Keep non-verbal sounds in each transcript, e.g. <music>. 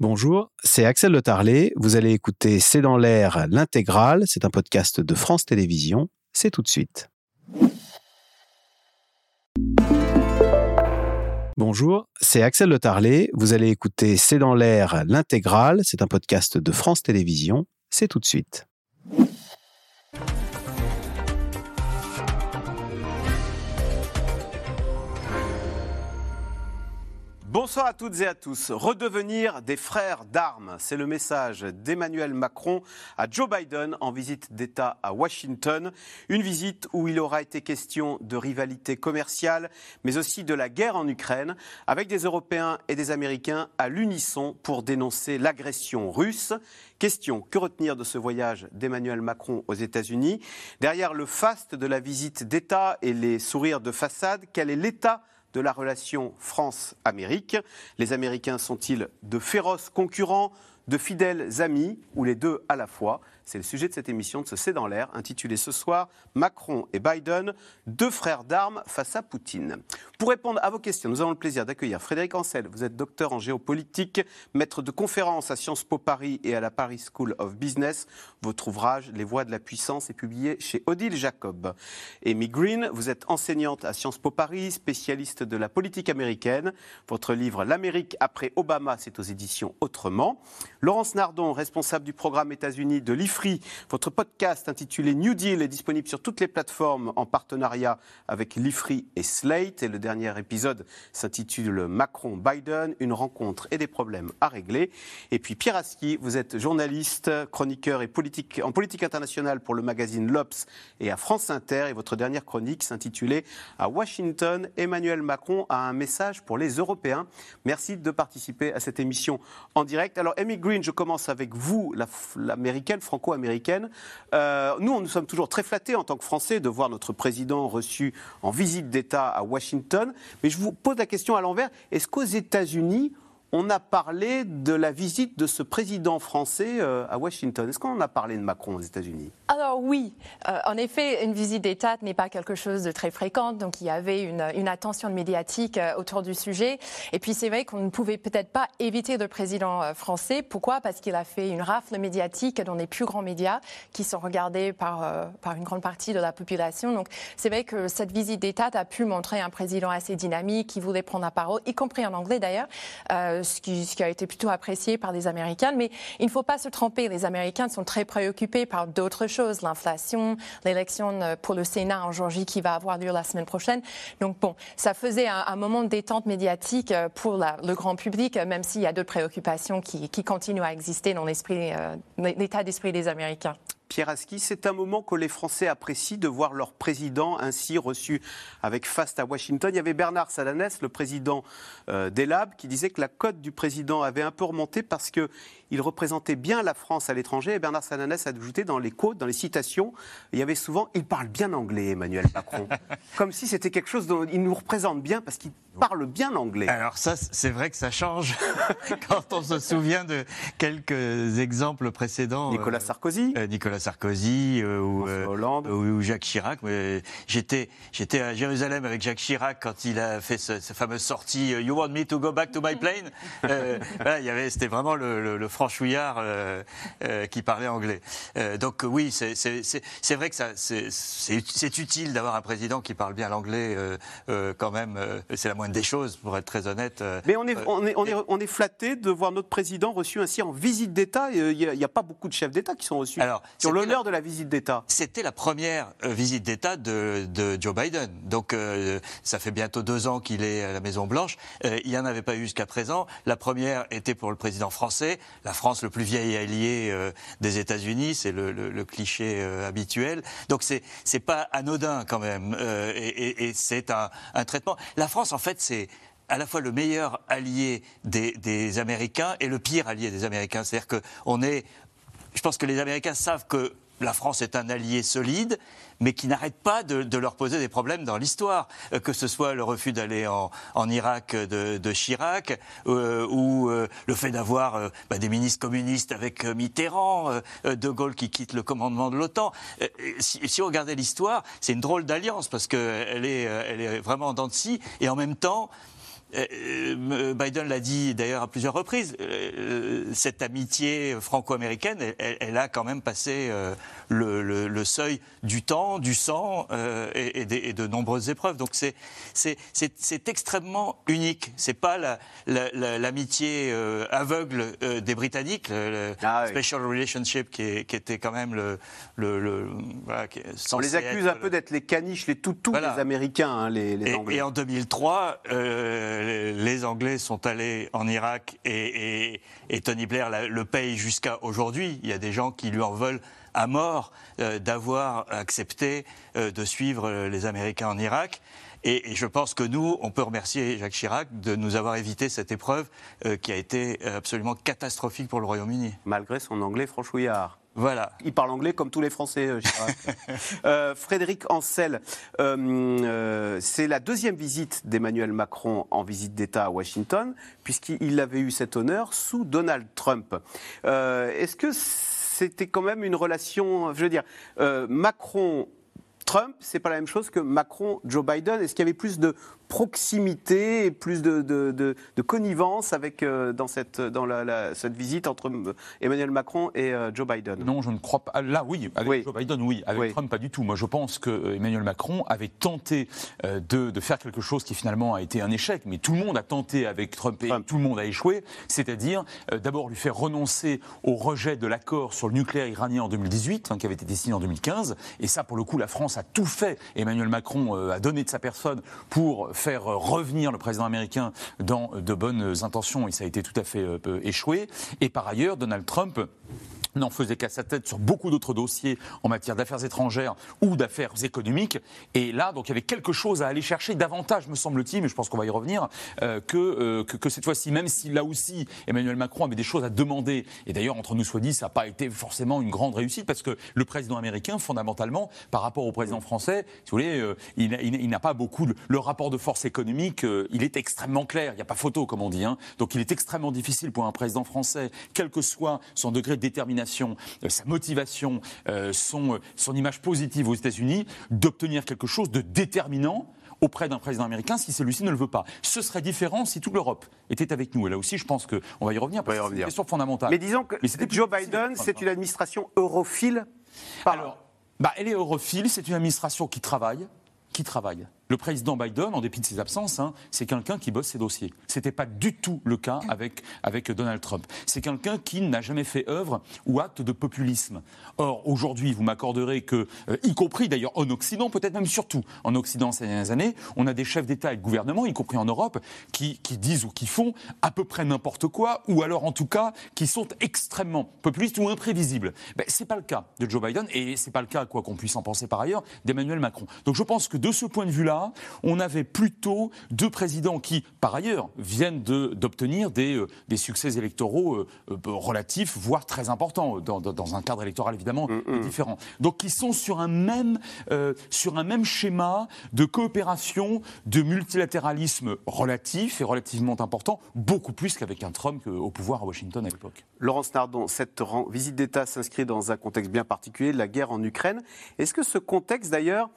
Bonjour, c'est Axel Le Tarlet. Vous allez écouter C'est dans l'air l'intégrale. C'est un podcast de France Télévisions. C'est tout de suite. Bonjour, c'est Axel Le Tarlet. Vous allez écouter C'est dans l'air l'intégrale. C'est un podcast de France Télévisions. C'est tout de suite. Bonsoir à toutes et à tous. Redevenir des frères d'armes, c'est le message d'Emmanuel Macron à Joe Biden en visite d'État à Washington. Une visite où il aura été question de rivalité commerciale, mais aussi de la guerre en Ukraine, avec des Européens et des Américains à l'unisson pour dénoncer l'agression russe. Question, que retenir de ce voyage d'Emmanuel Macron aux États-Unis? Derrière le faste de la visite d'État et les sourires de façade, quel est l'état de la relation France-Amérique. Les Américains sont-ils de féroces concurrents, de fidèles amis ou les deux à la fois? C'est le sujet de cette émission de ce C'est dans l'air, intitulée ce soir Macron et Biden, deux frères d'armes face à Poutine. Pour répondre à vos questions, nous avons le plaisir d'accueillir Frédéric Ancel. Vous êtes docteur en géopolitique, maître de conférences à Sciences Po Paris et à la Paris School of Business. Votre ouvrage Les voies de la puissance est publié chez Odile Jacob. Amy Green, vous êtes enseignante à Sciences Po Paris, spécialiste de la politique américaine. Votre livre L'Amérique après Obama, c'est aux éditions Autrement. Laurence Nardon, responsable du programme États-Unis de votre podcast intitulé New Deal est disponible sur toutes les plateformes en partenariat avec l'IFRI et Slate. Et le dernier épisode s'intitule Macron-Biden, une rencontre et des problèmes à régler. Et puis Pierre Aski, vous êtes journaliste, chroniqueur et politique, en politique internationale pour le magazine L'Obs et à France Inter. Et votre dernière chronique s'intitulait À Washington, Emmanuel Macron a un message pour les Européens. Merci de participer à cette émission en direct. Alors, Amy Green, je commence avec vous, l'américaine, franco américaine euh, nous, nous sommes toujours très flattés en tant que Français de voir notre président reçu en visite d'État à Washington. Mais je vous pose la question à l'envers. Est-ce qu'aux États-Unis, on a parlé de la visite de ce président français euh, à Washington. Est-ce qu'on a parlé de Macron aux États-Unis? Alors oui, euh, en effet, une visite d'État n'est pas quelque chose de très fréquent, donc il y avait une, attention médiatique euh, autour du sujet. Et puis c'est vrai qu'on ne pouvait peut-être pas éviter le président français. Pourquoi? Parce qu'il a fait une rafle médiatique dans les plus grands médias qui sont regardés par une grande partie de la population. Donc c'est vrai que cette visite d'État a pu montrer un président assez dynamique qui voulait prendre la parole, y compris en anglais d'ailleurs ce qui, a été plutôt apprécié par les Américains. Mais il ne faut pas se tromper. Les Américains sont très préoccupés par d'autres choses, l'inflation, l'élection euh, pour le Sénat en Georgie qui va avoir lieu la semaine prochaine. Donc bon, ça faisait un, moment de détente médiatique euh, pour le grand public, euh, même s'il y a d'autres préoccupations qui, continuent à exister dans l'état d'esprit des Américains. Pierre Aski, c'est un moment que les Français apprécient de voir leur président ainsi reçu avec faste à Washington. Il y avait Bernard Salanès, le président euh, d'Elab, qui disait que la cote du président avait un peu remonté parce que il représentait bien la France à l'étranger. Et Bernard Sananès a ajouté dans les quotes, dans les citations, il y avait souvent il parle bien anglais, Emmanuel Macron. <laughs> Comme si c'était quelque chose dont il nous représente bien parce qu'il parle bien anglais. Alors ça, c'est vrai que ça change <laughs> quand on se souvient de quelques exemples précédents. Nicolas euh, Sarkozy. Euh, Nicolas Sarkozy euh, ou, Hollande. ou, Jacques Chirac. J'étais, j'étais à Jérusalem avec Jacques Chirac quand il a fait sa fameuse sortie You want me to go back to my plane? <laughs> il y avait, c'était vraiment le, le franchouillard euh, euh, qui parlait anglais. Euh, donc oui, c'est vrai que c'est utile d'avoir un président qui parle bien l'anglais quand même. c'est la moindre des choses, pour être très honnête. Mais on est, on est, on est, on est flatté de voir notre président reçu ainsi en visite d'État. Il n'y a, pas beaucoup de chefs d'État qui sont reçus Alors, qui ont l'honneur de la visite d'État. C'était la première visite d'État de, de, Joe Biden. Donc ça fait bientôt deux ans qu'il est à la Maison Blanche. il n'y en avait pas eu jusqu'à présent. La première était pour le président français la France le plus vieil allié euh, des États-Unis, c'est le, cliché euh, habituel. Donc c'est c'est pas anodin quand même, euh, et, c'est un, traitement. La France, en fait, c'est à la fois le meilleur allié des, des Américains et le pire allié des Américains. C'est-à-dire que on est, je pense que les Américains savent que la France est un allié solide, mais qui n'arrête pas de, leur poser des problèmes dans l'histoire, euh, que ce soit le refus d'aller en, Irak de, Chirac, euh, ou euh, le fait d'avoir bah, des ministres communistes avec Mitterrand, De Gaulle qui quitte le commandement de l'OTAN. Si, si, on regardait l'histoire, c'est une drôle d'alliance, parce qu'elle est, est vraiment en dents de scie, et en même temps, Biden l'a dit d'ailleurs à plusieurs reprises, cette amitié franco-américaine, elle, a quand même passé le, seuil du temps, du sang et, de nombreuses épreuves. Donc c'est extrêmement unique. C'est pas l'amitié aveugle des Britanniques, le, ah special relationship qui, était quand même le, On les accuse un peu d'être les caniches, les toutous des Américains, hein, les, Anglais. Et, en 2003, euh, les Anglais sont allés en Irak et, Tony Blair le paye jusqu'à aujourd'hui. Il y a des gens qui lui en veulent à mort euh, d'avoir accepté euh, de suivre les Américains en Irak. Et, je pense que nous, on peut remercier Jacques Chirac de nous avoir évité cette épreuve qui a été absolument catastrophique pour le Royaume-Uni. Malgré son anglais franchouillard. Voilà. Il parle anglais comme tous les Français, euh, <laughs> euh, Frédéric Ancel, euh, c'est la deuxième visite d'Emmanuel Macron en visite d'État à Washington, puisqu'il avait eu cet honneur sous Donald Trump. Est-ce que c'était quand même une relation, je veux dire, Macron Trump, c'est pas la même chose que Macron-Joe Biden? Est-ce qu'il y avait plus de proximité et plus de, de, connivence avec, euh, dans, cette, dans la, cette visite entre Emmanuel Macron et euh, Joe Biden Non, je ne crois pas. Là, oui. Avec Joe Biden, oui. Avec Trump, pas du tout. Moi, je pense que euh, Emmanuel Macron avait tenté de, faire quelque chose qui finalement a été un échec, mais tout le monde a tenté avec Trump et tout le monde a échoué, c'est-à-dire d'abord lui faire renoncer au rejet de l'accord sur le nucléaire iranien en 2018, hein, qui avait été signé en 2015. Et ça, pour le coup, la France a tout fait. Emmanuel Macron a donné de sa personne pour faire revenir le président américain dans de bonnes intentions et ça a été tout à fait euh, échoué. Et par ailleurs, Donald Trump n'en faisait qu'à sa tête sur beaucoup d'autres dossiers en matière d'affaires étrangères ou d'affaires économiques. Et là, donc, il y avait quelque chose à aller chercher davantage, me semble-t-il, mais je pense qu'on va y revenir, euh, euh, que, que, cette fois-ci, même si là aussi Emmanuel Macron avait des choses à demander, et d'ailleurs, entre nous soit dit, ça n'a pas été forcément une grande réussite, parce que le président américain, fondamentalement, par rapport au président français, si vous voulez, euh, il, n'a pas beaucoup. le rapport de force économique, il est extrêmement clair, il n'y a pas photo, comme on dit. Hein. Donc il est extrêmement difficile pour un président français, quel que soit son degré de détermination, euh, sa motivation, euh, son, son image positive aux États-Unis, d'obtenir quelque chose de déterminant auprès d'un président américain si celui-ci ne le veut pas. Ce serait différent si toute l'Europe était avec nous. Et là aussi, je pense qu'on va y revenir parce que c'est une question fondamentale. Mais disons que Joe Biden, c'est une administration europhile Alors, bah, elle est europhile, c'est une administration qui travaille, qui travaille. Le président Biden, en dépit de ses absences, hein, c'est quelqu'un qui bosse ses dossiers. Ce n'était pas du tout le cas avec, avec Donald Trump. C'est quelqu'un qui n'a jamais fait œuvre ou acte de populisme. Or, aujourd'hui, vous m'accorderez que, euh, y compris d'ailleurs en Occident, peut-être même surtout en Occident ces dernières années, on a des chefs d'État et de gouvernement, y compris en Europe, qui, qui disent ou qui font à peu près n'importe quoi, ou alors en tout cas qui sont extrêmement populistes ou imprévisibles. Ben, ce n'est pas le cas de Joe Biden, et ce n'est pas le cas, quoi qu'on puisse en penser par ailleurs, d'Emmanuel Macron. Donc je pense que de ce point de vue-là, on avait plutôt deux présidents qui, par ailleurs, viennent d'obtenir des, euh, des, succès électoraux euh, euh, relatifs, voire très importants, dans, un cadre électoral évidemment mm, mm. différent. Donc qui sont sur un, même, sur un même schéma de coopération, de multilatéralisme relatif et relativement important, beaucoup plus qu'avec un Trump au pouvoir à Washington à l'époque. Laurence Nardon, cette visite d'État s'inscrit dans un contexte bien particulier, la guerre en Ukraine. Est-ce que ce contexte d'ailleurs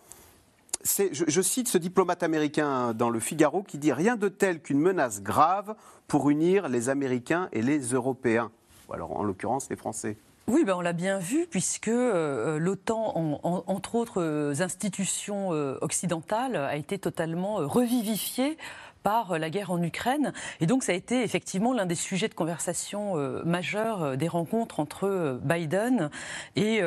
je, cite ce diplomate américain dans le Figaro qui dit rien de tel qu'une menace grave pour unir les Américains et les Européens. alors en l'occurrence les Français. Oui, ben on l'a bien vu, puisque euh, l'OTAN, entre autres institutions euh, occidentales, a été totalement revivifiée par euh, la guerre en Ukraine. Et donc ça a été effectivement l'un des sujets de conversation euh, majeurs euh, des rencontres entre Biden et,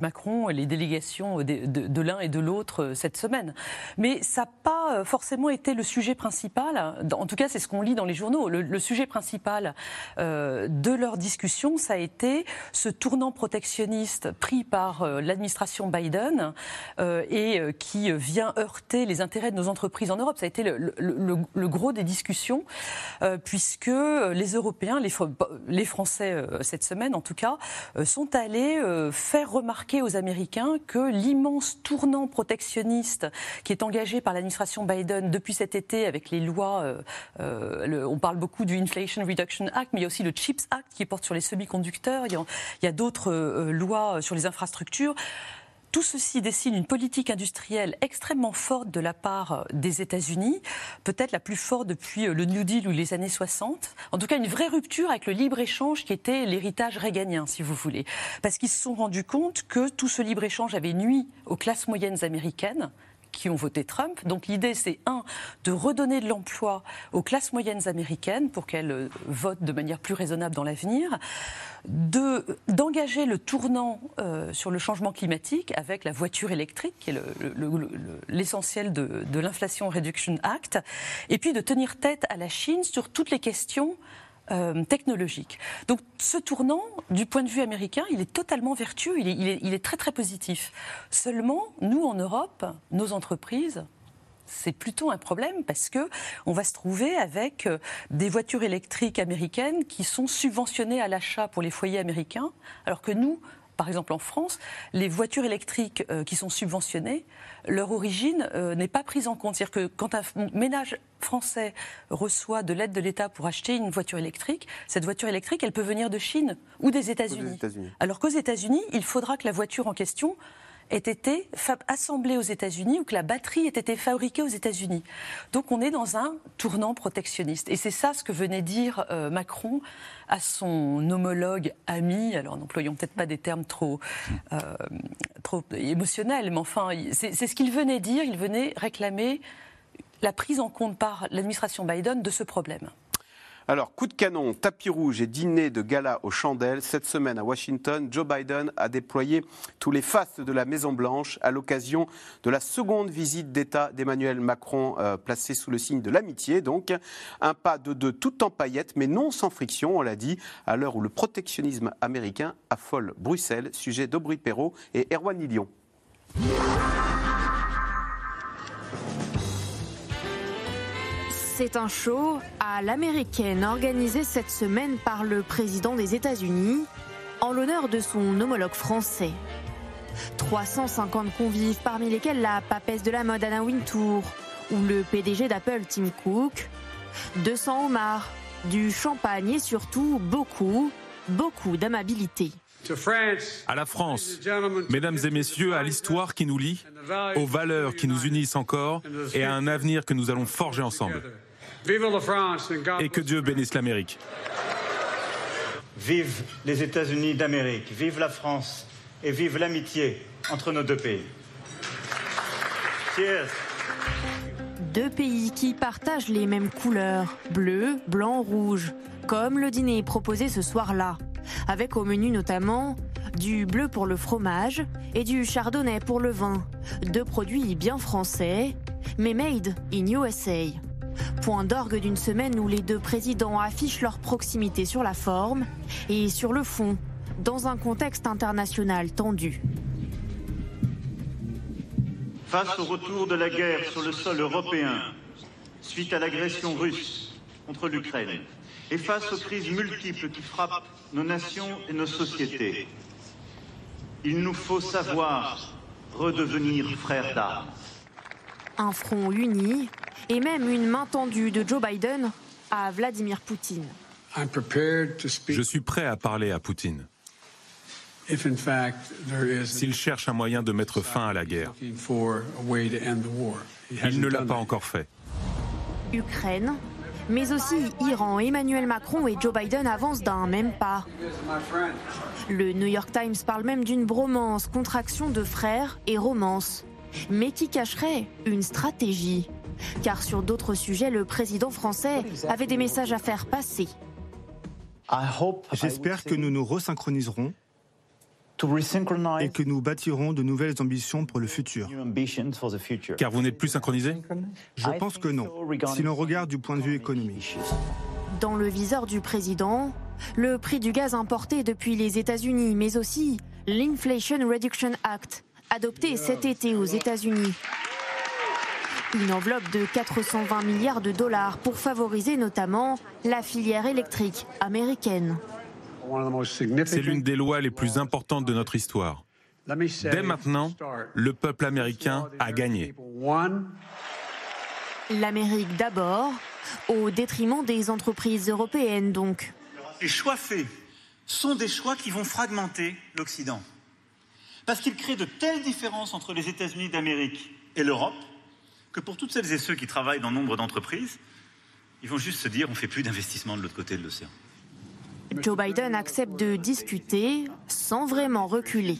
Macron et les délégations de, l'un et de l'autre cette semaine. Mais ça n'a pas forcément été le sujet principal. En tout cas, c'est ce qu'on lit dans les journaux. Le, sujet principal de leur discussion, ça a été ce tournant protectionniste pris par l'administration Biden et qui vient heurter les intérêts de nos entreprises en Europe. Ça a été le, le gros des discussions, euh, puisque les Européens, les, Français euh, cette semaine en tout cas, euh, sont allés faire remarquer aux Américains que l'immense tournant protectionniste qui est engagé par l'administration Biden depuis cet été avec les lois, on parle beaucoup du Inflation Reduction Act, mais il y a aussi le CHIPS Act qui porte sur les semi-conducteurs, il y a d'autres lois sur les infrastructures tout ceci dessine une politique industrielle extrêmement forte de la part des États-Unis, peut-être la plus forte depuis le New Deal ou les années 60. En tout cas, une vraie rupture avec le libre-échange qui était l'héritage réganien, si vous voulez. Parce qu'ils se sont rendus compte que tout ce libre-échange avait nuit aux classes moyennes américaines qui ont voté Trump. Donc l'idée, c'est un, de redonner de l'emploi aux classes moyennes américaines pour qu'elles euh, votent de manière plus raisonnable dans l'avenir. Deux, d'engager le tournant euh, sur le changement climatique avec la voiture électrique, qui est l'essentiel de, de l'Inflation Reduction Act, et puis de tenir tête à la Chine sur toutes les questions euh, technologique. Donc ce tournant, du point de vue américain, il est totalement vertueux, il est, il est, très très positif. Seulement, nous en Europe, nos entreprises, c'est plutôt un problème parce que on va se trouver avec euh, des voitures électriques américaines qui sont subventionnées à l'achat pour les foyers américains, alors que nous, par exemple en France, les voitures électriques euh, qui sont subventionnées, leur origine n'est pas prise en compte. C'est-à-dire que quand un ménage français reçoit de l'aide de l'État pour acheter une voiture électrique, cette voiture électrique, elle peut venir de Chine ou des États-Unis. Alors qu'aux États-Unis, il faudra que la voiture en question ait été assemblée aux États-Unis ou que la batterie ait été fabriquée aux États-Unis. Donc on est dans un tournant protectionniste. Et c'est ça ce que venait dire euh, Macron à son homologue ami. Alors n'employons peut-être pas des termes trop, euh, trop émotionnels, mais enfin, c'est ce qu'il venait dire. Il venait réclamer la prise en compte par l'administration Biden de ce problème. Alors, coup de canon, tapis rouge et dîner de gala aux chandelles. Cette semaine à Washington, Joe Biden a déployé tous les fastes de la Maison-Blanche à l'occasion de la seconde visite d'État d'Emmanuel Macron, euh, placée sous le signe de l'amitié. Donc, un pas de deux tout en paillettes, mais non sans friction, on l'a dit, à l'heure où le protectionnisme américain affole Bruxelles. Sujet d'Aubry Perrault et Erwan Lilion. C'est un show à l'américaine organisé cette semaine par le président des États-Unis en l'honneur de son homologue français. 350 convives, parmi lesquels la papesse de la mode Anna Wintour ou le PDG d'Apple Tim Cook. 200 homards, du champagne et surtout beaucoup, beaucoup d'amabilité. À la France, mesdames et messieurs, à l'histoire qui nous lie, aux valeurs qui nous unissent encore et à un avenir que nous allons forger ensemble. Et que Dieu bénisse l'Amérique. Vive les États-Unis d'Amérique, vive la France et vive l'amitié entre nos deux pays. Cheers. Deux pays qui partagent les mêmes couleurs, bleu, blanc, rouge, comme le dîner proposé ce soir-là avec au menu notamment du bleu pour le fromage et du chardonnay pour le vin, deux produits bien français, mais made in USA. Point d'orgue d'une semaine où les deux présidents affichent leur proximité sur la forme et sur le fond, dans un contexte international tendu. Face au retour de la guerre sur le sol européen, suite à l'agression russe contre l'Ukraine, et face aux crises multiples qui frappent nos nations et nos sociétés, il nous faut savoir redevenir frères d'armes. Un front uni et même une main tendue de Joe Biden à Vladimir Poutine. Je suis prêt à parler à Poutine. S'il cherche un moyen de mettre fin à la guerre, il ne l'a pas encore fait. Ukraine, mais aussi Iran. Emmanuel Macron et Joe Biden avancent d'un même pas. Le New York Times parle même d'une bromance, contraction de frères et romance, mais qui cacherait une stratégie? Car sur d'autres sujets, le président français avait des messages à faire passer. J'espère que nous nous resynchroniserons et que nous bâtirons de nouvelles ambitions pour le futur. Car vous n'êtes plus synchronisés Je pense que non, si l'on regarde du point de vue économique. Dans le viseur du président, le prix du gaz importé depuis les États-Unis, mais aussi l'Inflation Reduction Act, adopté cet été aux États-Unis. Une enveloppe de 420 milliards de dollars pour favoriser notamment la filière électrique américaine. C'est l'une des lois les plus importantes de notre histoire. Dès maintenant, le peuple américain a gagné. L'Amérique d'abord, au détriment des entreprises européennes donc. Les choix faits sont des choix qui vont fragmenter l'Occident. Parce qu'il crée de telles différences entre les États-Unis d'Amérique et l'Europe que pour toutes celles et ceux qui travaillent dans nombre d'entreprises, ils vont juste se dire on ne fait plus d'investissement de l'autre côté de l'océan. Joe Biden accepte de discuter sans vraiment reculer.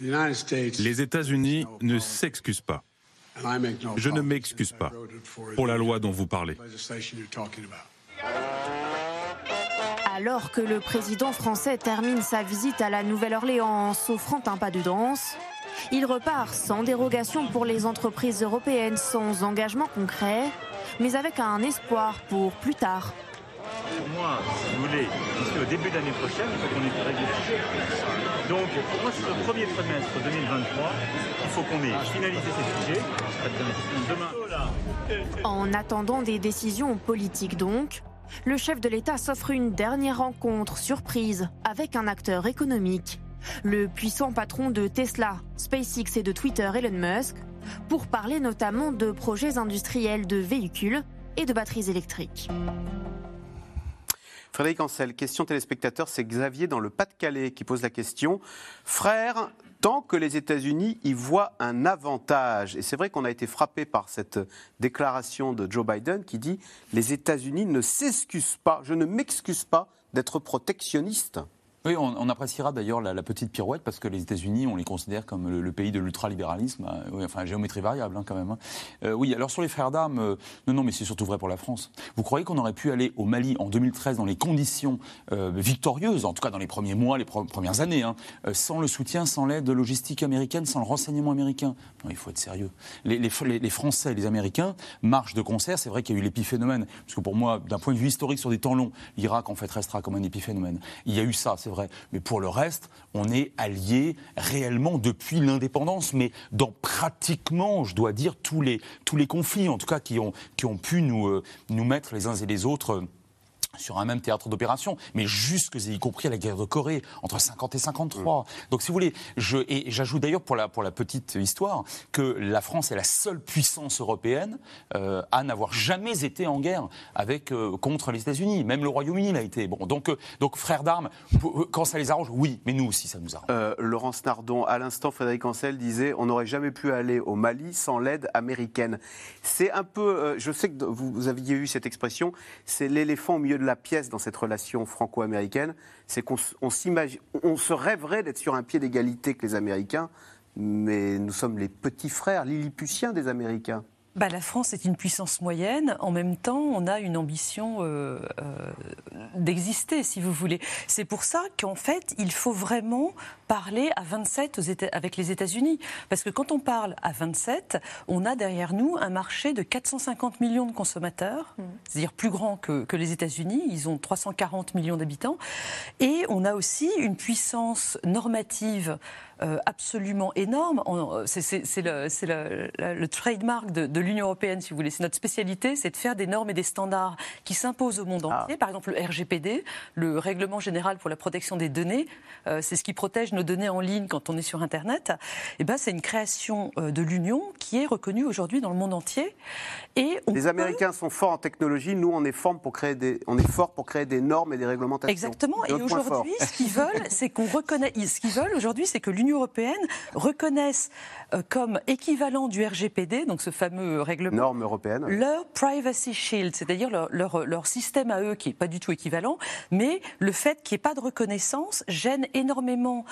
Les États-Unis ne s'excusent pas. Je ne m'excuse pas pour la loi dont vous parlez. Alors que le président français termine sa visite à la Nouvelle-Orléans en s'offrant un pas de danse, il repart sans dérogation pour les entreprises européennes, sans engagement concret, mais avec un espoir pour plus tard. Pour moi, si vous voulez, au début d'année prochaine, il faut qu'on ait réglé Donc, pour moi, sur le premier trimestre 2023, il faut qu'on ait finalisé ces sujets. Demain. En attendant des décisions politiques donc, le chef de l'État s'offre une dernière rencontre surprise avec un acteur économique, le puissant patron de Tesla, SpaceX et de Twitter, Elon Musk, pour parler notamment de projets industriels de véhicules et de batteries électriques. Frédéric Ancel, question téléspectateur, c'est Xavier dans le Pas-de-Calais qui pose la question. Frère, tant que les États-Unis y voient un avantage, et c'est vrai qu'on a été frappé par cette déclaration de Joe Biden qui dit les États-Unis ne s'excusent pas, je ne m'excuse pas d'être protectionniste. Oui, on, appréciera d'ailleurs la, petite pirouette parce que les États-Unis, on les considère comme le, pays de l'ultralibéralisme, euh, enfin géométrie variable hein, quand même. Hein. Euh, oui, alors sur les frères d'armes, euh, non, non, mais c'est surtout vrai pour la France. Vous croyez qu'on aurait pu aller au Mali en 2013 dans les conditions victorieuses, en tout cas dans les premiers mois, les premières années, hein, sans le soutien, sans l'aide logistique américaine, sans le renseignement américain? Non, il faut être sérieux. Les, les, les Français et les Américains marchent de concert. C'est vrai qu'il y a eu l'épiphénomène, parce que pour moi, d'un point de vue historique sur des temps longs, l'Irak en fait restera comme un épiphénomène. Il y a eu ça, vrai. Mais pour le reste, on est alliés réellement depuis l'indépendance, mais dans pratiquement, je dois dire, tous les, conflits, en tout cas, qui ont, pu euh, nous mettre les uns et les autres sur un même théâtre d'opération, mais jusque y compris à la guerre de Corée, entre 50 et 53. Donc si vous voulez, je, et j'ajoute d'ailleurs pour la, pour la petite histoire que la France est la seule puissance européenne euh, à n'avoir jamais été en guerre avec, euh, contre les États-Unis. Même le Royaume-Uni l'a été. Bon, donc, euh, donc frères d'armes, quand ça les arrange, oui, mais nous aussi ça nous arrange. Laurence Nardon, à l'instant, Frédéric Ancel disait on n'aurait jamais pu aller au Mali sans l'aide américaine. C'est un peu, je sais que vous, vous aviez eu cette expression, c'est l'éléphant au milieu de la pièce dans cette relation franco-américaine, c'est qu'on on se rêverait d'être sur un pied d'égalité que les Américains, mais nous sommes les petits frères lilliputiens des Américains. Bah, la France est une puissance moyenne. En même temps, on a une ambition euh, euh, d'exister, si vous voulez. C'est pour ça qu'en fait, il faut vraiment parler à 27 avec les États-Unis. Parce que quand on parle à 27, on a derrière nous un marché de 450 millions de consommateurs, mmh. c'est-à-dire plus grand que, que les États-Unis. Ils ont 340 millions d'habitants. Et on a aussi une puissance normative euh, absolument énorme. C'est le, le, le, trademark de, de l'Union européenne, si vous voulez. C'est notre spécialité, c'est de faire des normes et des standards qui s'imposent au monde ah. entier. Par exemple, le RGPD, le Règlement général pour la protection des données, euh, c'est ce qui protège nos données en ligne quand on est sur Internet. Et eh ben, c'est une création euh, de l'Union qui est reconnue aujourd'hui dans le monde entier. Et Les Américains sont forts en technologie, nous on est forts pour créer des, on est fort pour créer des normes et des réglementations. Exactement. Et aujourd'hui, ce qu'ils veulent, c'est qu'on reconnaisse. Ce qu'ils veulent aujourd'hui, c'est que l'Union européenne reconnaisse euh, comme équivalent du RGPD, donc ce fameux règlement, norme européenne, leur privacy shield, c'est-à-dire leur, leur, leur, système à eux qui n'est pas du tout équivalent, mais le fait qu'il n'y ait pas de reconnaissance gêne énormément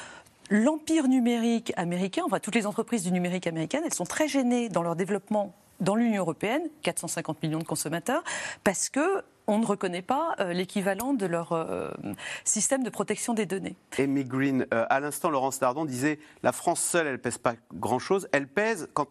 l'empire numérique américain, enfin toutes les entreprises du numérique américain, elles sont très gênées dans leur développement dans l'Union européenne, 450 millions de consommateurs, parce que on ne reconnaît pas euh, l'équivalent de leur euh, système de protection des données. Amy Green, euh, à l'instant, Laurence Dardon disait la France seule, elle pèse pas grand-chose. Elle pèse quand